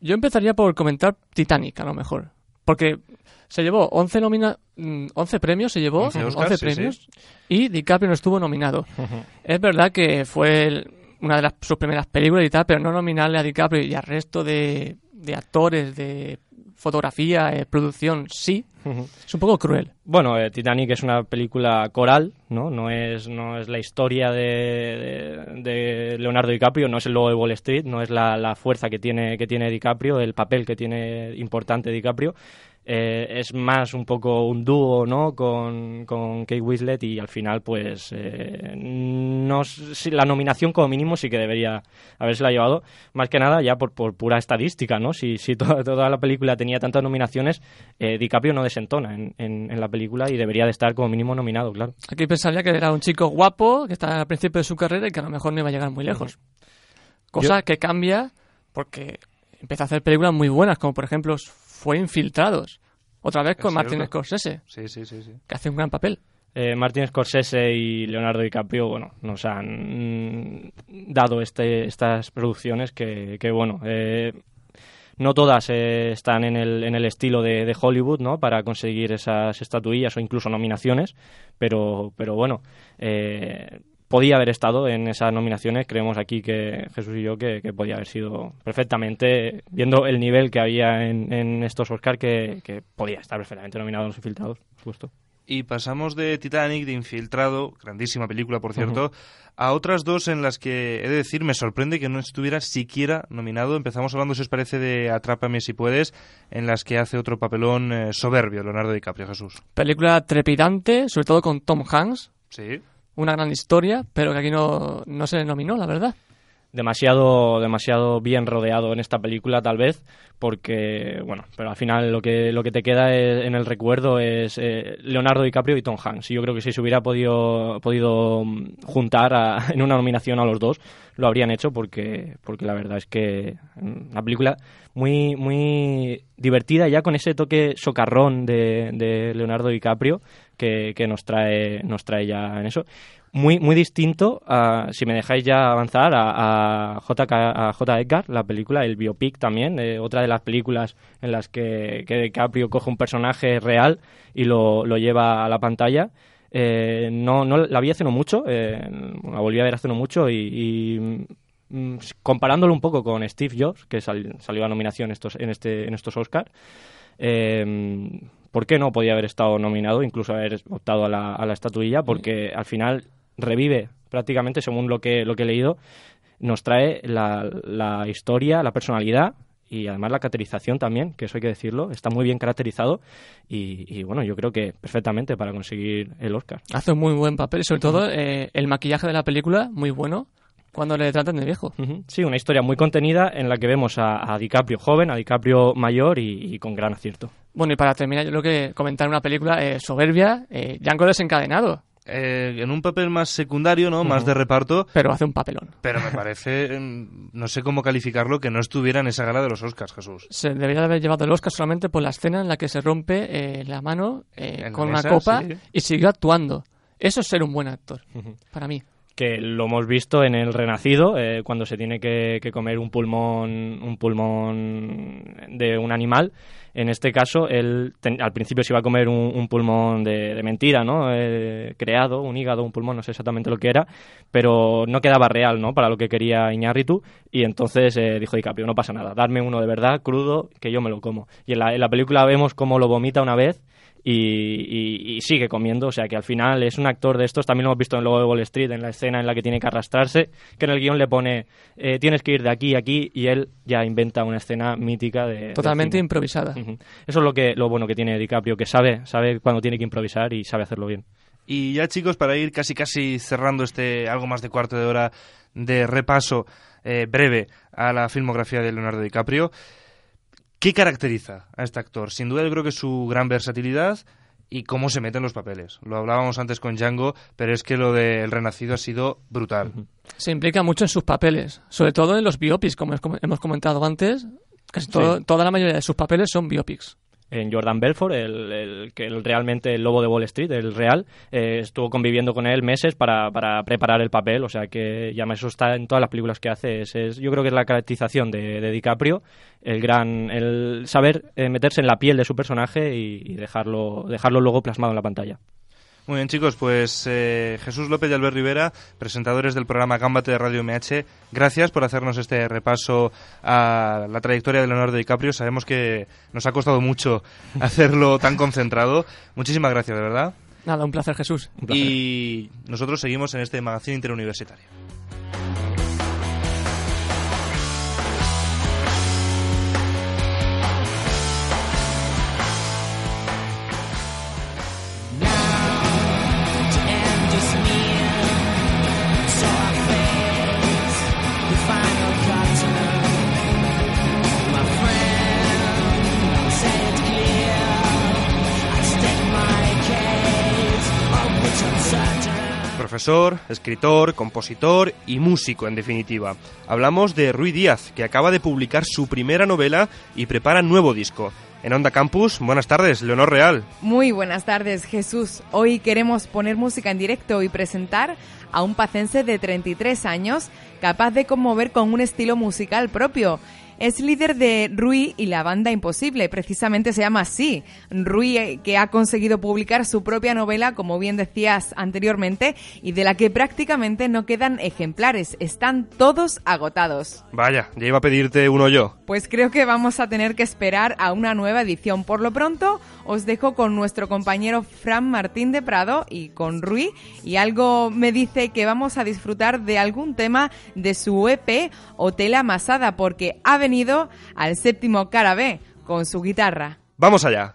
Yo empezaría por comentar Titanic, a lo mejor. Porque se llevó 11, nomina 11 premios, se llevó 11, Oscar, 11 premios, sí, sí. y DiCaprio no estuvo nominado. Es verdad que fue el, una de las, sus primeras películas y tal, pero no nominarle a DiCaprio y al resto de, de actores, de fotografía, eh, producción, sí. Uh -huh. Es un poco cruel.
Bueno, eh, Titanic es una película coral, ¿no? No es, no es la historia de, de, de, Leonardo DiCaprio, no es el logo de Wall Street, no es la, la, fuerza que tiene, que tiene DiCaprio, el papel que tiene importante DiCaprio. Eh, es más un poco un dúo ¿no? con, con Kate Winslet y al final pues eh, no, si, la nominación como mínimo sí que debería haberse la llevado más que nada ya por, por pura estadística ¿no? si, si toda, toda, la película tenía tantas nominaciones eh, DiCaprio no desentona en, en, en, la película y debería de estar como mínimo nominado claro
aquí pensaría que era un chico guapo que está al principio de su carrera y que a lo mejor no iba a llegar muy lejos cosa Yo... que cambia porque empieza a hacer películas muy buenas como por ejemplo fue Infiltrados. Otra vez con Martin Scorsese.
Sí, sí, sí, sí,
Que hace un gran papel.
Eh, Martin Scorsese y Leonardo DiCaprio, bueno, nos han dado este, estas producciones que, que bueno, eh, no todas eh, están en el, en el estilo de, de, Hollywood, ¿no? Para conseguir esas estatuillas o incluso nominaciones, pero, pero bueno, eh, podía haber estado en esas nominaciones. Creemos aquí que Jesús y yo que, que podía haber sido perfectamente, viendo el nivel que había en, en estos Oscars, que, que podía estar perfectamente nominado en los infiltrados, justo.
Y pasamos de Titanic, de Infiltrado, grandísima película por cierto, a otras dos en las que he de decir me sorprende que no estuviera siquiera nominado. Empezamos hablando, si os parece, de Atrápame si puedes, en las que hace otro papelón eh, soberbio Leonardo DiCaprio, Jesús.
Película trepidante, sobre todo con Tom Hanks.
Sí.
Una gran historia, pero que aquí no, no se nominó, la verdad.
demasiado demasiado bien rodeado en esta película tal vez porque bueno pero al final lo que lo que te queda es- en el recuerdo es eh, Leonardo DiCaprio y Tom Hanks y yo creo que si se hubiera podido podido mm, juntar en una nominación a los dos lo habrían hecho porque porque la verdad es que mm, una película muy muy divertida ya con ese toque socarrón de Leonardo DiCaprio que, que nos trae nos trae ya en eso muy muy distinto a, si me dejáis ya avanzar a, a, JK a J. Edgar la película el biopic también eh, otra de las películas en las que, que DiCaprio coge un personaje real y lo, lo lleva a la pantalla eh, no, no la vi hace no mucho, eh, la volví a ver hace no mucho y, mm, comparándolo un poco con Steve Jobs, que sal- salió a nominación estos, en, este, en estos Oscars, ¿por qué no podía haber estado nominado, incluso haber optado a la, a la estatuilla? Porque al final revive prácticamente, según lo que, lo que he leído, nos trae la, la historia, la personalidad y además la caracterización también, que eso hay que decirlo, está muy bien caracterizado y, y, bueno, yo creo que perfectamente para conseguir el Oscar.
Hace un muy buen papel y sobre todo eh, el maquillaje de la película, muy bueno, cuando le tratan de viejo.
Sí, una historia muy contenida en la que vemos a, a DiCaprio joven, a DiCaprio mayor y, y con gran acierto.
Bueno, y para terminar, yo creo que comentar una película eh, soberbia, eh, Django desencadenado.
Eh, en un papel más secundario, ¿no? Más de reparto.
Pero hace un papelón.
Pero me parece, mm, no sé cómo calificarlo, que no estuviera en esa gala de los Oscars, Jesús.
Se debería de haber llevado el Oscar solamente por la escena en la que se rompe eh, la mano eh,
la
con
mesa,
una copa
sí.
y siguió actuando. Eso es ser un buen actor, para mí.
Que lo hemos visto en el Renacido, eh, cuando se tiene que, que comer un pulmón, un pulmón de un animal. En este caso, él al principio se iba a comer un, pulmón de, de mentira, ¿no? Eh, creado, un hígado, un pulmón, no sé exactamente lo que era, pero no quedaba real, ¿no? Para lo que quería Iñárritu, y entonces eh, dijo DiCaprio, no pasa nada, darme uno de verdad, crudo, que yo me lo como. Y en la, en la película vemos cómo lo vomita una vez, y, y- y sigue comiendo. O sea que al final es un actor de estos. También lo hemos visto en el logo de Wall Street, en la escena en la que tiene que arrastrarse, que en el guion le pone eh, tienes que ir de aquí a aquí y él ya inventa una escena mítica de.
Totalmente improvisada.
Eso es lo que lo bueno que tiene DiCaprio, que sabe, sabe cuando tiene que improvisar y sabe hacerlo bien.
Y ya chicos, para ir casi casi cerrando este algo más de cuarto de hora de repaso eh, breve a la filmografía de Leonardo DiCaprio, ¿qué caracteriza a este actor? Sin duda yo creo que su gran versatilidad y cómo se mete en los papeles. Lo hablábamos antes con Django, pero es que lo del Renacido ha sido brutal.
Se implica mucho en sus papeles, sobre todo en los biopics, como hemos- hemos comentado antes. Casi todo-
Sí.
toda la mayoría de sus papeles son biopics.
En Jordan Belfort, el, el el, realmente el lobo de Wall Street, el real, eh, estuvo conviviendo con él meses para, para preparar el papel, o sea que ya eso está en todas las películas que hace. Es, es- yo creo que es la caracterización de, de DiCaprio, el gran, el saber eh, meterse en la piel de su personaje y, y dejarlo, dejarlo luego plasmado en la pantalla.
Muy bien, chicos, pues eh, Jesús López y Albert Rivera, presentadores del programa Gámbate de Radio MH, gracias por hacernos este repaso a la trayectoria de Leonardo DiCaprio. Sabemos que nos ha costado mucho hacerlo tan concentrado. Muchísimas gracias, de verdad.
Nada, un placer, Jesús.
Y nosotros seguimos en este magazine interuniversitario. Profesor, escritor, compositor y músico, en definitiva. Hablamos de Rui Díaz, que acaba de publicar su primera novela y prepara nuevo disco. En Onda Campus, buenas tardes, Leonor Real.
Muy buenas tardes, Jesús. Hoy queremos poner música en directo y presentar a un pacense de 33 años capaz de conmover con un estilo musical propio. Es líder de Rui y la banda Imposible, precisamente se llama así. Rui, eh, que ha conseguido publicar su propia novela, como bien decías anteriormente, y de la que prácticamente no quedan ejemplares, están todos agotados.
Vaya, ya iba a pedirte uno yo.
Pues creo que vamos a tener que esperar a una nueva edición. Por lo pronto, os dejo con nuestro compañero Fran Martín de Prado y con Rui, y algo me dice que vamos a disfrutar de algún tema de su EP Hotel Amasada, porque ha venido al séptimo cara con su guitarra.
Vamos allá.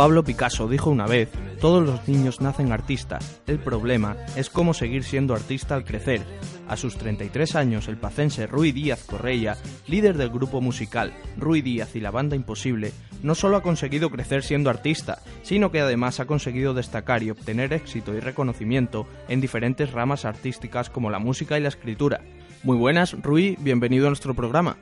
Pablo Picasso dijo una vez, todos los niños nacen artistas, el problema es cómo seguir siendo artista al crecer. A sus 33 años, el pacense Rui Díaz Correia, líder del grupo musical Rui Díaz y la banda Imposible, no solo ha conseguido crecer siendo artista, sino que además ha conseguido destacar y obtener éxito y reconocimiento en diferentes ramas artísticas como la música y la escritura. Muy buenas, Rui, bienvenido a nuestro programa.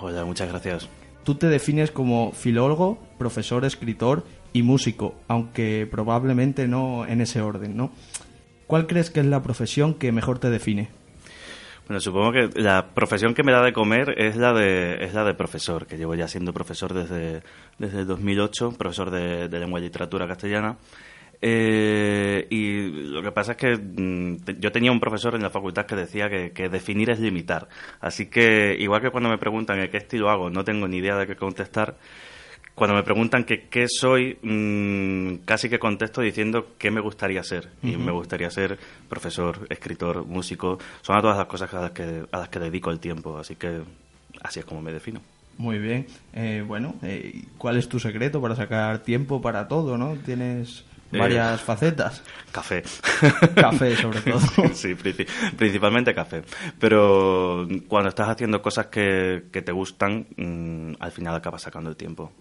Hola, muchas gracias.
Tú te defines como filólogo, profesor, escritor y músico, aunque probablemente no en ese orden, ¿no? ¿Cuál crees que es la profesión que mejor te define?
Bueno, supongo que la profesión que me da de comer es la de, es la de profesor, que llevo ya siendo profesor desde, desde el 2008, profesor de, lengua y literatura castellana. Eh, y lo que pasa es que mm, yo tenía un profesor en la facultad que decía que, que definir es limitar. Así que, igual que cuando me preguntan en qué estilo hago, no tengo ni idea de qué contestar. Cuando me preguntan que qué soy, mm, casi que contesto diciendo qué me gustaría ser. Y me gustaría ser profesor, escritor, músico. Son a todas las cosas a las que, a las que dedico el tiempo. Así que así es como me defino.
Muy bien. Eh, bueno, eh, ¿cuál es tu secreto para sacar tiempo para todo, no? Tienes
Eh,
varias facetas.
Café.
Café, sobre todo.
sí, princi- principalmente café. Pero cuando estás haciendo cosas que, que te gustan, mm, al final acabas sacando el tiempo.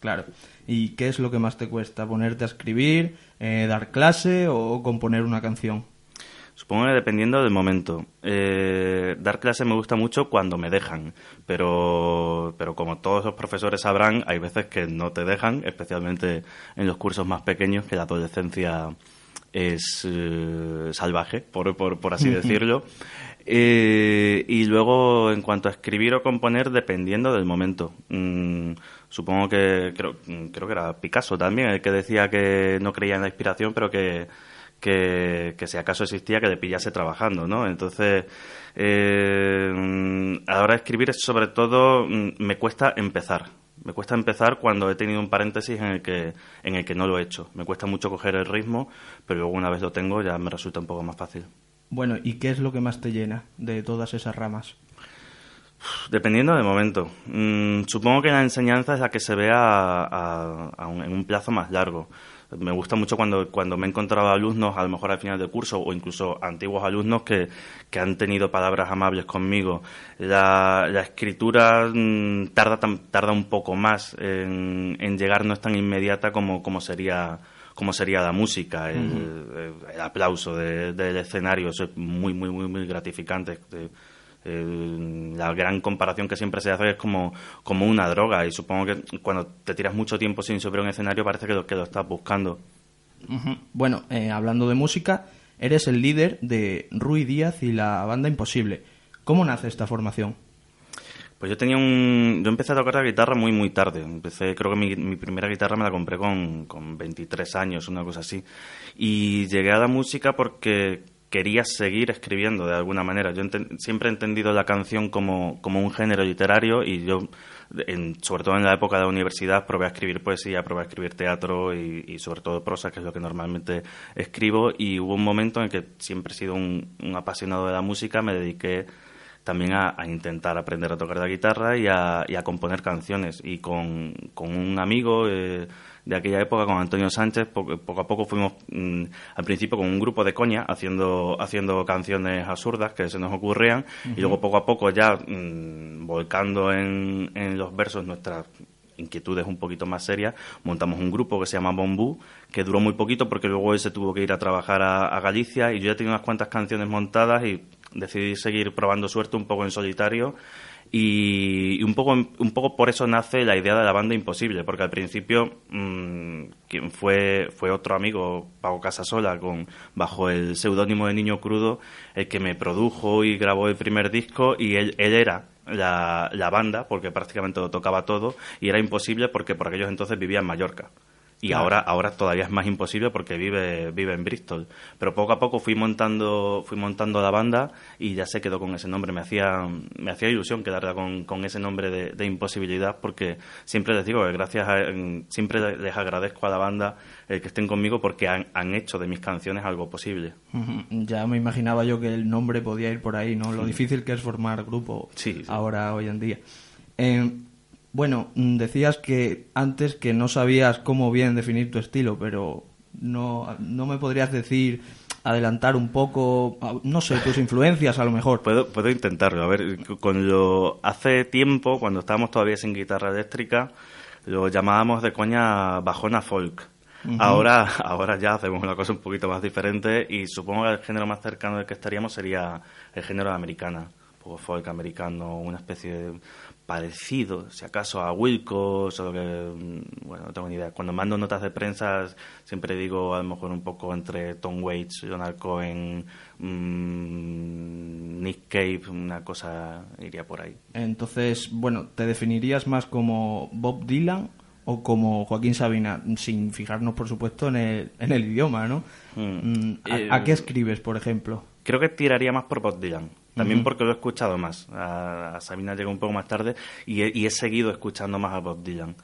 Claro. ¿Y qué es lo que más te cuesta? ¿Ponerte a escribir, eh, dar clase o componer una canción?
Supongo que dependiendo del momento. Eh, dar clase me gusta mucho cuando me dejan, pero, pero como todos los profesores sabrán, hay veces que no te dejan, especialmente en los cursos más pequeños, que la adolescencia es eh, salvaje, por, por, por así decirlo. Eh, y luego, en cuanto a escribir o componer, dependiendo del momento. Mm, supongo que, creo, creo que era Picasso también, el que decía que no creía en la inspiración, pero que, que, que si acaso existía, que le pillase trabajando, ¿no? Entonces, eh, mm, a la hora de escribir, es sobre todo, mm, me cuesta empezar. Me cuesta empezar cuando he tenido un paréntesis en el que en el que no lo he hecho. Me cuesta mucho coger el ritmo, pero luego una vez lo tengo ya me resulta un poco más fácil.
Bueno, ¿y qué es lo que más te llena de todas esas ramas?
Dependiendo del momento. Mm, supongo que la enseñanza es la que se vea a- a- a un- en un plazo más largo. Me gusta mucho cuando, cuando me he encontrado alumnos, a lo mejor al final del curso, o incluso antiguos alumnos que, que han tenido palabras amables conmigo. La, la escritura mm, tarda, tan- tarda un poco más en, en llegar, no es tan inmediata como, como sería como sería la música, el, el aplauso de- del escenario, eso es muy, muy, muy, muy gratificante. Eh, la gran comparación que siempre se hace es como, como una droga y supongo que cuando te tiras mucho tiempo sin sobre un escenario parece que lo, que lo estás buscando.
Bueno, eh, hablando de música, eres el líder de Rui Díaz y la banda Imposible. ¿Cómo nace esta formación?
Pues yo tenía un... Yo empecé a tocar la guitarra muy, muy tarde. Empecé, creo que mi, mi primera guitarra me la compré con, con 23 años, una cosa así. Y llegué a la música porque quería seguir escribiendo de alguna manera. Yo siempre he entendido la canción como, como un género literario y yo, en- sobre todo en la época de la universidad, probé a escribir poesía, probé a escribir teatro y, sobre todo prosa, que es lo que normalmente escribo. Y hubo un momento en que siempre he sido un, apasionado de la música, me dediqué también a, intentar aprender a tocar la guitarra y a, y a componer canciones. Y con, con un amigo eh, de aquella época, con Antonio Sánchez, poco, poco a poco fuimos, mm, al principio con un grupo de coña, haciendo, haciendo canciones absurdas que se nos ocurrían, y luego poco a poco ya mm, volcando en, en los versos nuestras inquietudes un poquito más serias, montamos un grupo que se llama Bombú, que duró muy poquito porque luego él se tuvo que ir a trabajar a, a Galicia y yo ya tenía unas cuantas canciones montadas y decidí seguir probando suerte un poco en solitario y, un poco un poco por eso nace la idea de la banda Imposible, porque al principio mm, quien fue fue otro amigo, Pago Casasola, con bajo el seudónimo de Niño Crudo, el que me produjo y grabó el primer disco y él, él era la, la banda, porque prácticamente lo tocaba todo, y era imposible porque por aquellos entonces vivía en Mallorca. Y
Claro.
ahora, ahora todavía es más imposible porque vive, vive en Bristol. Pero poco a poco fui montando, fui montando la banda y ya se quedó con ese nombre. Me hacía, me hacía ilusión quedarla con, con ese nombre de, de imposibilidad porque siempre les digo que gracias a, siempre les agradezco a la banda el que estén conmigo porque han, han hecho de mis canciones algo posible.
Ya me imaginaba yo que el nombre podía ir por ahí, ¿no? Lo difícil que es formar grupo
Sí, sí.
ahora, hoy en día. Eh, bueno, mm, decías que antes que no sabías cómo bien definir tu estilo, pero no, no me podrías decir, adelantar un poco, no sé, tus influencias a lo mejor.
Puedo, puedo intentarlo. A ver, con lo, hace tiempo, cuando estábamos todavía sin guitarra eléctrica, lo llamábamos de coña bajona folk. Ahora, ahora ya hacemos una cosa un poquito más diferente y supongo que el género más cercano del que estaríamos sería el género americana. Un poco folk americano, una especie de parecido, si acaso, a Wilco, solo que, mm, bueno, no tengo ni idea. Cuando mando notas de prensa siempre digo a lo mejor un poco entre Tom Waits, Jonathan Cohen, mm, Nick Cave, una cosa iría por ahí.
Entonces, bueno, ¿te definirías más como Bob Dylan o como Joaquín Sabina? Sin fijarnos, por supuesto, en el, en el idioma, ¿no? Mm, ¿a,
Eh,
a qué escribes, por ejemplo?
Creo que tiraría más por Bob Dylan. También porque lo he escuchado más. A, a Sabina llegó un poco más tarde y he, y he seguido escuchando más a Bob Dylan.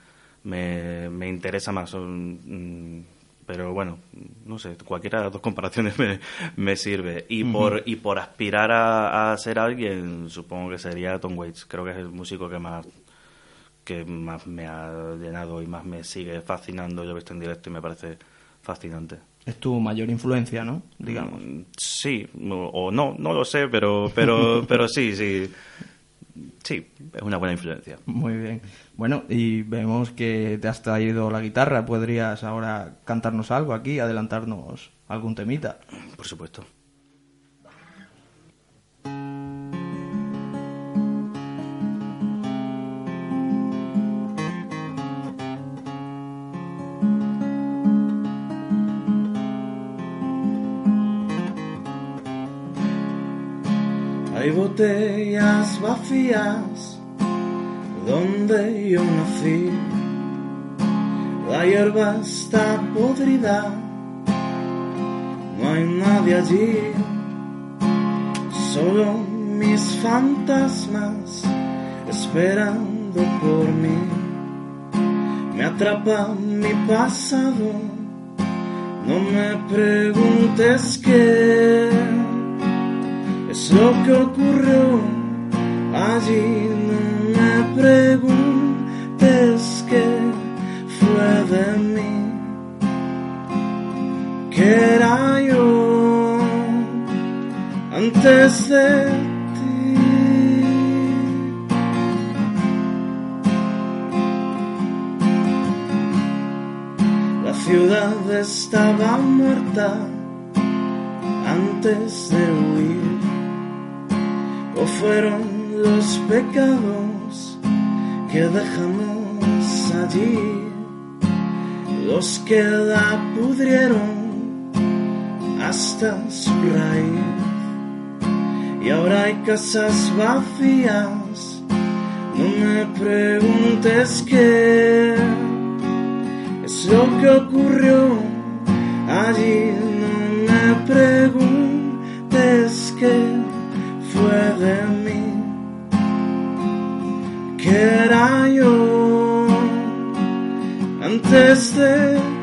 Me, me interesa más. son, mm, pero bueno, no sé, cualquiera de las dos comparaciones me, me sirve. Y por y por aspirar a, a ser alguien, supongo que sería Tom Waits. Creo que es el músico que más que más me ha llenado y más me sigue fascinando. Yo he visto en directo y me parece fascinante.
Es tu mayor influencia, ¿no? Digamos.
Mm, Sí, o, o no, no lo sé, pero, pero, pero sí, sí. Sí, es una buena influencia.
Muy bien. Bueno, y vemos que te has traído la guitarra. ¿Podrías ahora cantarnos algo aquí, adelantarnos algún temita?
Por supuesto.
Hay botellas vacías donde yo nací. La hierba está podrida, no hay nadie allí. Solo mis fantasmas esperando por mí. Me atrapa mi pasado, no me preguntes qué lo que ocurrió allí. No me preguntes qué fue de mí, que era yo antes de ti. La ciudad estaba muerta antes de fueron los pecados que dejamos allí. Los que la pudrieron hasta su raíz. Y ahora hay casas vacías. No me preguntes qué es lo que ocurrió allí. No me preguntes qué fue de mí que era yo antes de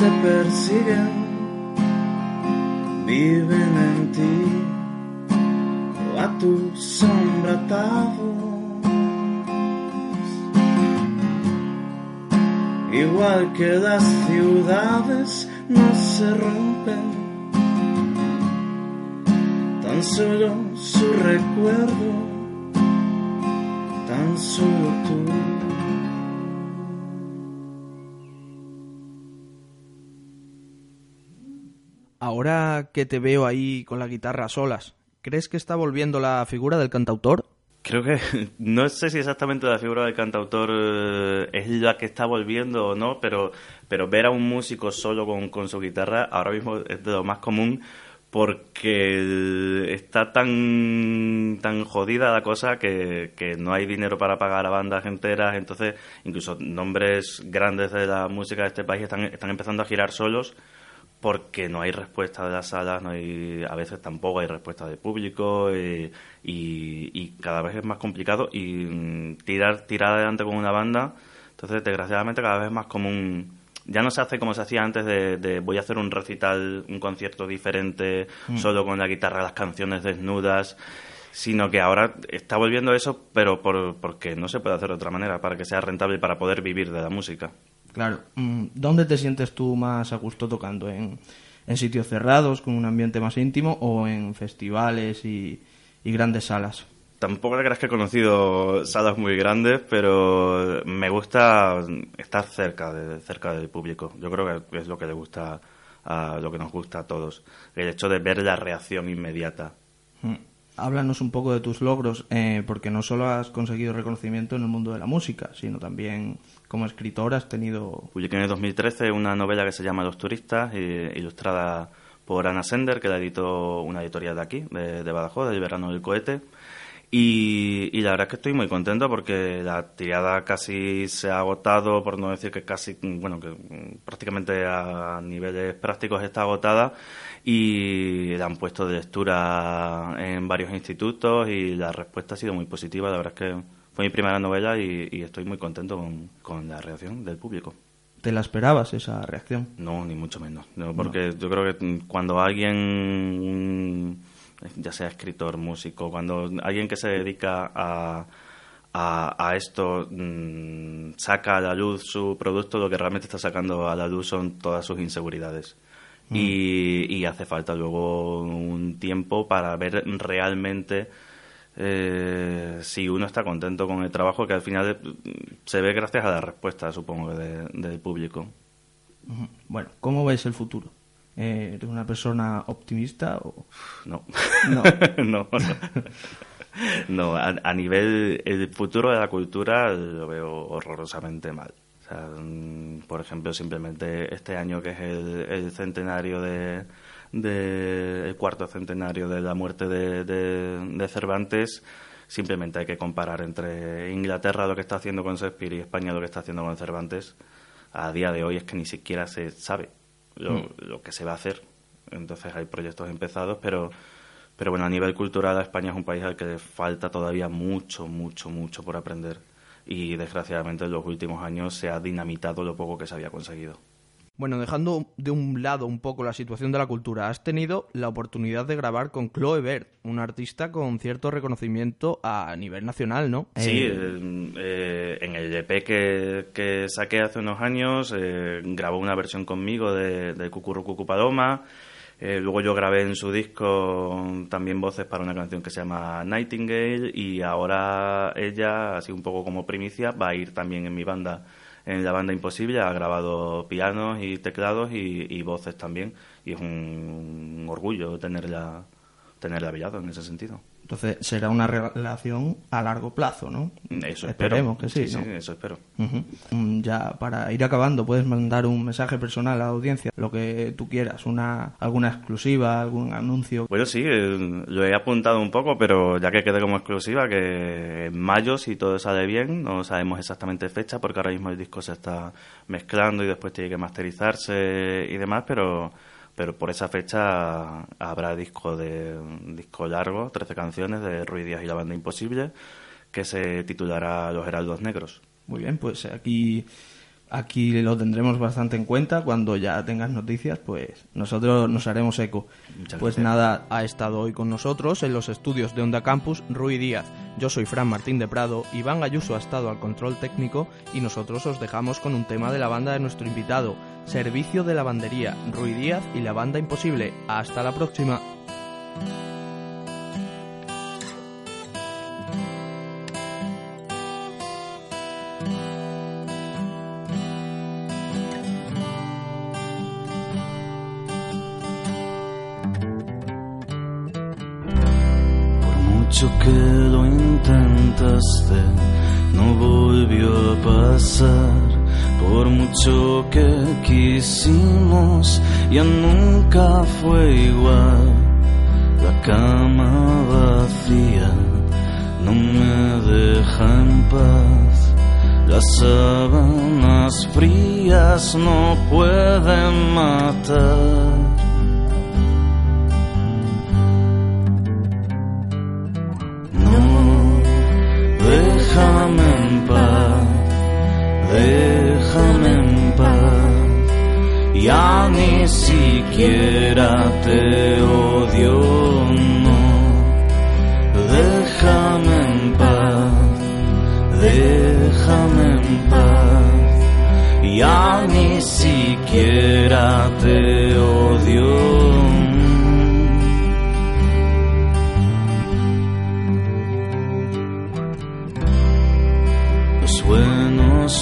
te persiguen, viven en ti o a tu sombra atados. Igual que las ciudades no se rompen, tan solo su recuerdo, tan solo tú.
Ahora que te veo ahí con la guitarra a solas, ¿crees que está volviendo la figura del cantautor?
Creo que no sé si exactamente la figura del cantautor eh, es la que está volviendo o no, pero, pero ver a un músico solo con, con su guitarra ahora mismo es de lo más común porque está tan tan jodida la cosa que, que no hay dinero para pagar a bandas enteras, entonces incluso nombres grandes de la música de este país están, están empezando a girar solos porque no hay respuesta de las salas, no hay, a veces tampoco hay respuesta del público eh, y, y cada vez es más complicado y mm, tirar, tirar adelante con una banda, entonces desgraciadamente cada vez es más común. Ya no se hace como se hacía antes de, de voy a hacer un recital, un concierto diferente,
Mm.
solo con la guitarra, las canciones desnudas, sino que ahora está volviendo eso, pero por, porque no se puede hacer de otra manera, para que sea rentable y para poder vivir de la música.
Claro. Mm, ¿Dónde te sientes tú más a gusto tocando? ¿En, en sitios cerrados, con un ambiente más íntimo, o en festivales y, y grandes salas?
Tampoco creas que he conocido salas muy grandes, pero me gusta estar cerca de, cerca del público. Yo creo que es lo que le gusta a lo que nos gusta a todos. El hecho de ver la reacción inmediata.
Mm. Háblanos un poco de tus logros, eh, porque no solo has conseguido reconocimiento en el mundo de la música, sino también como escritor has tenido...
Publiqué en el 2013 una novela que se llama Los turistas, eh, ilustrada por Ana Sender, que la editó una editorial de aquí, de, de Badajoz, del verano del cohete. Y, y la verdad es que estoy muy contento porque la tirada casi se ha agotado, por no decir que casi, bueno, que prácticamente a niveles prácticos está agotada y la han puesto de lectura en varios institutos y la respuesta ha sido muy positiva. La verdad es que fue mi primera novela y, y estoy muy contento con, con la reacción del público.
¿Te la esperabas esa reacción?
No, ni mucho menos. No, porque yo creo que cuando alguien, ya sea escritor, músico, cuando alguien que se dedica a, a, a esto mm, saca a la luz su producto, lo que realmente está sacando a la luz son todas sus inseguridades.
Mm.
Y, y hace falta luego un tiempo para ver realmente eh, si uno está contento con el trabajo, que al final se ve gracias a la respuesta, supongo, de- del público.
Bueno, ¿cómo ves el futuro? Eh, ¿Eres una persona optimista o...?
No.
No.
no, no. No, a, a nivel. El futuro de la cultura lo veo horrorosamente mal. O sea, mm, por ejemplo, simplemente este año que es el, el centenario de, de- el cuarto centenario de la muerte de, de- de Cervantes, simplemente hay que comparar entre Inglaterra lo que está haciendo con Shakespeare y España lo que está haciendo con Cervantes. A día de hoy es que ni siquiera se sabe lo,
Mm.
lo que se va a hacer. Entonces hay proyectos empezados, pero pero bueno, a nivel cultural España es un país al que le falta todavía mucho, mucho, mucho por aprender. Y desgraciadamente en los últimos años se ha dinamitado lo poco que se había conseguido.
Bueno, dejando de un lado un poco la situación de la cultura, has tenido la oportunidad de grabar con Chloe Bert, una artista con cierto reconocimiento a nivel nacional, ¿no?
Sí,
Eh,
eh, eh, en el EP que, que saqué hace unos años eh, grabó una versión conmigo de, de Cucurrucucu Paloma. Luego yo grabé en su disco también voces para una canción que se llama Nightingale y ahora ella, así un poco como primicia, va a ir también en mi banda, en la banda Imposible. Ha grabado pianos y teclados y, y voces también y es un, orgullo tenerla, tenerla en ese sentido.
Entonces será una relación a largo plazo, ¿no?
Eso espero.
Esperemos que sí,
Sí,
¿no?
sí, eso espero.
Mm, Ya para ir acabando, puedes mandar un mensaje personal a la audiencia, lo que tú quieras, una alguna exclusiva, algún anuncio.
Bueno, sí, eh, lo he apuntado un poco, pero ya que quede como exclusiva, que en mayo, si todo sale bien, no sabemos exactamente fecha, porque ahora mismo el disco se está mezclando y después tiene que masterizarse y demás, pero pero por esa fecha habrá disco de disco largo, 13 canciones de Ruiz Díaz y la banda Imposible, que se titulará Los Heraldos Negros.
Muy bien, pues aquí Aquí lo tendremos bastante en cuenta. Cuando ya tengas noticias, pues nosotros nos haremos eco.
Muchas
pues
gracias.
nada, ha estado hoy con nosotros en los estudios de Onda Campus Rui Díaz. Yo soy Fran Martín de Prado, Iván Ayuso ha estado al control técnico y nosotros os dejamos con un tema de la banda de nuestro invitado, Servicio de Lavandería, Rui Díaz y la banda Imposible. Hasta la próxima.
No volvió a pasar. Por mucho que quisimos, ya nunca fue igual. La cama vacía no me deja en paz. Las sábanas frías no pueden matar. Déjame en paz, déjame en paz. Ya ni siquiera te odio, no. Déjame en paz, déjame en paz. Ya ni siquiera te odio.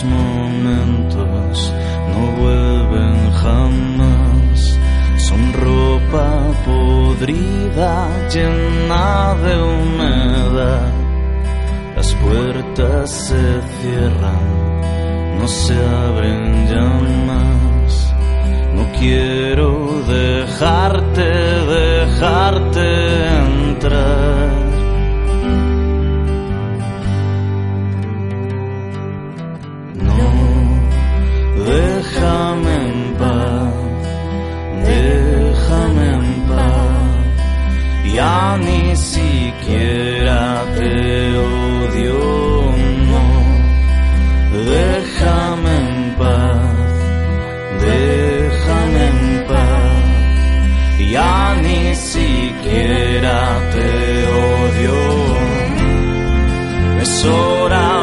Momentos no vuelven jamás. Son ropa podrida llena de humedad. Las puertas se cierran, no se abren ya más. No quiero dejarte, dejarte entrar. Déjame en paz, déjame en paz. Ya ni siquiera te odio, no. Déjame en paz, déjame en paz. Ya ni siquiera te odio. Es hora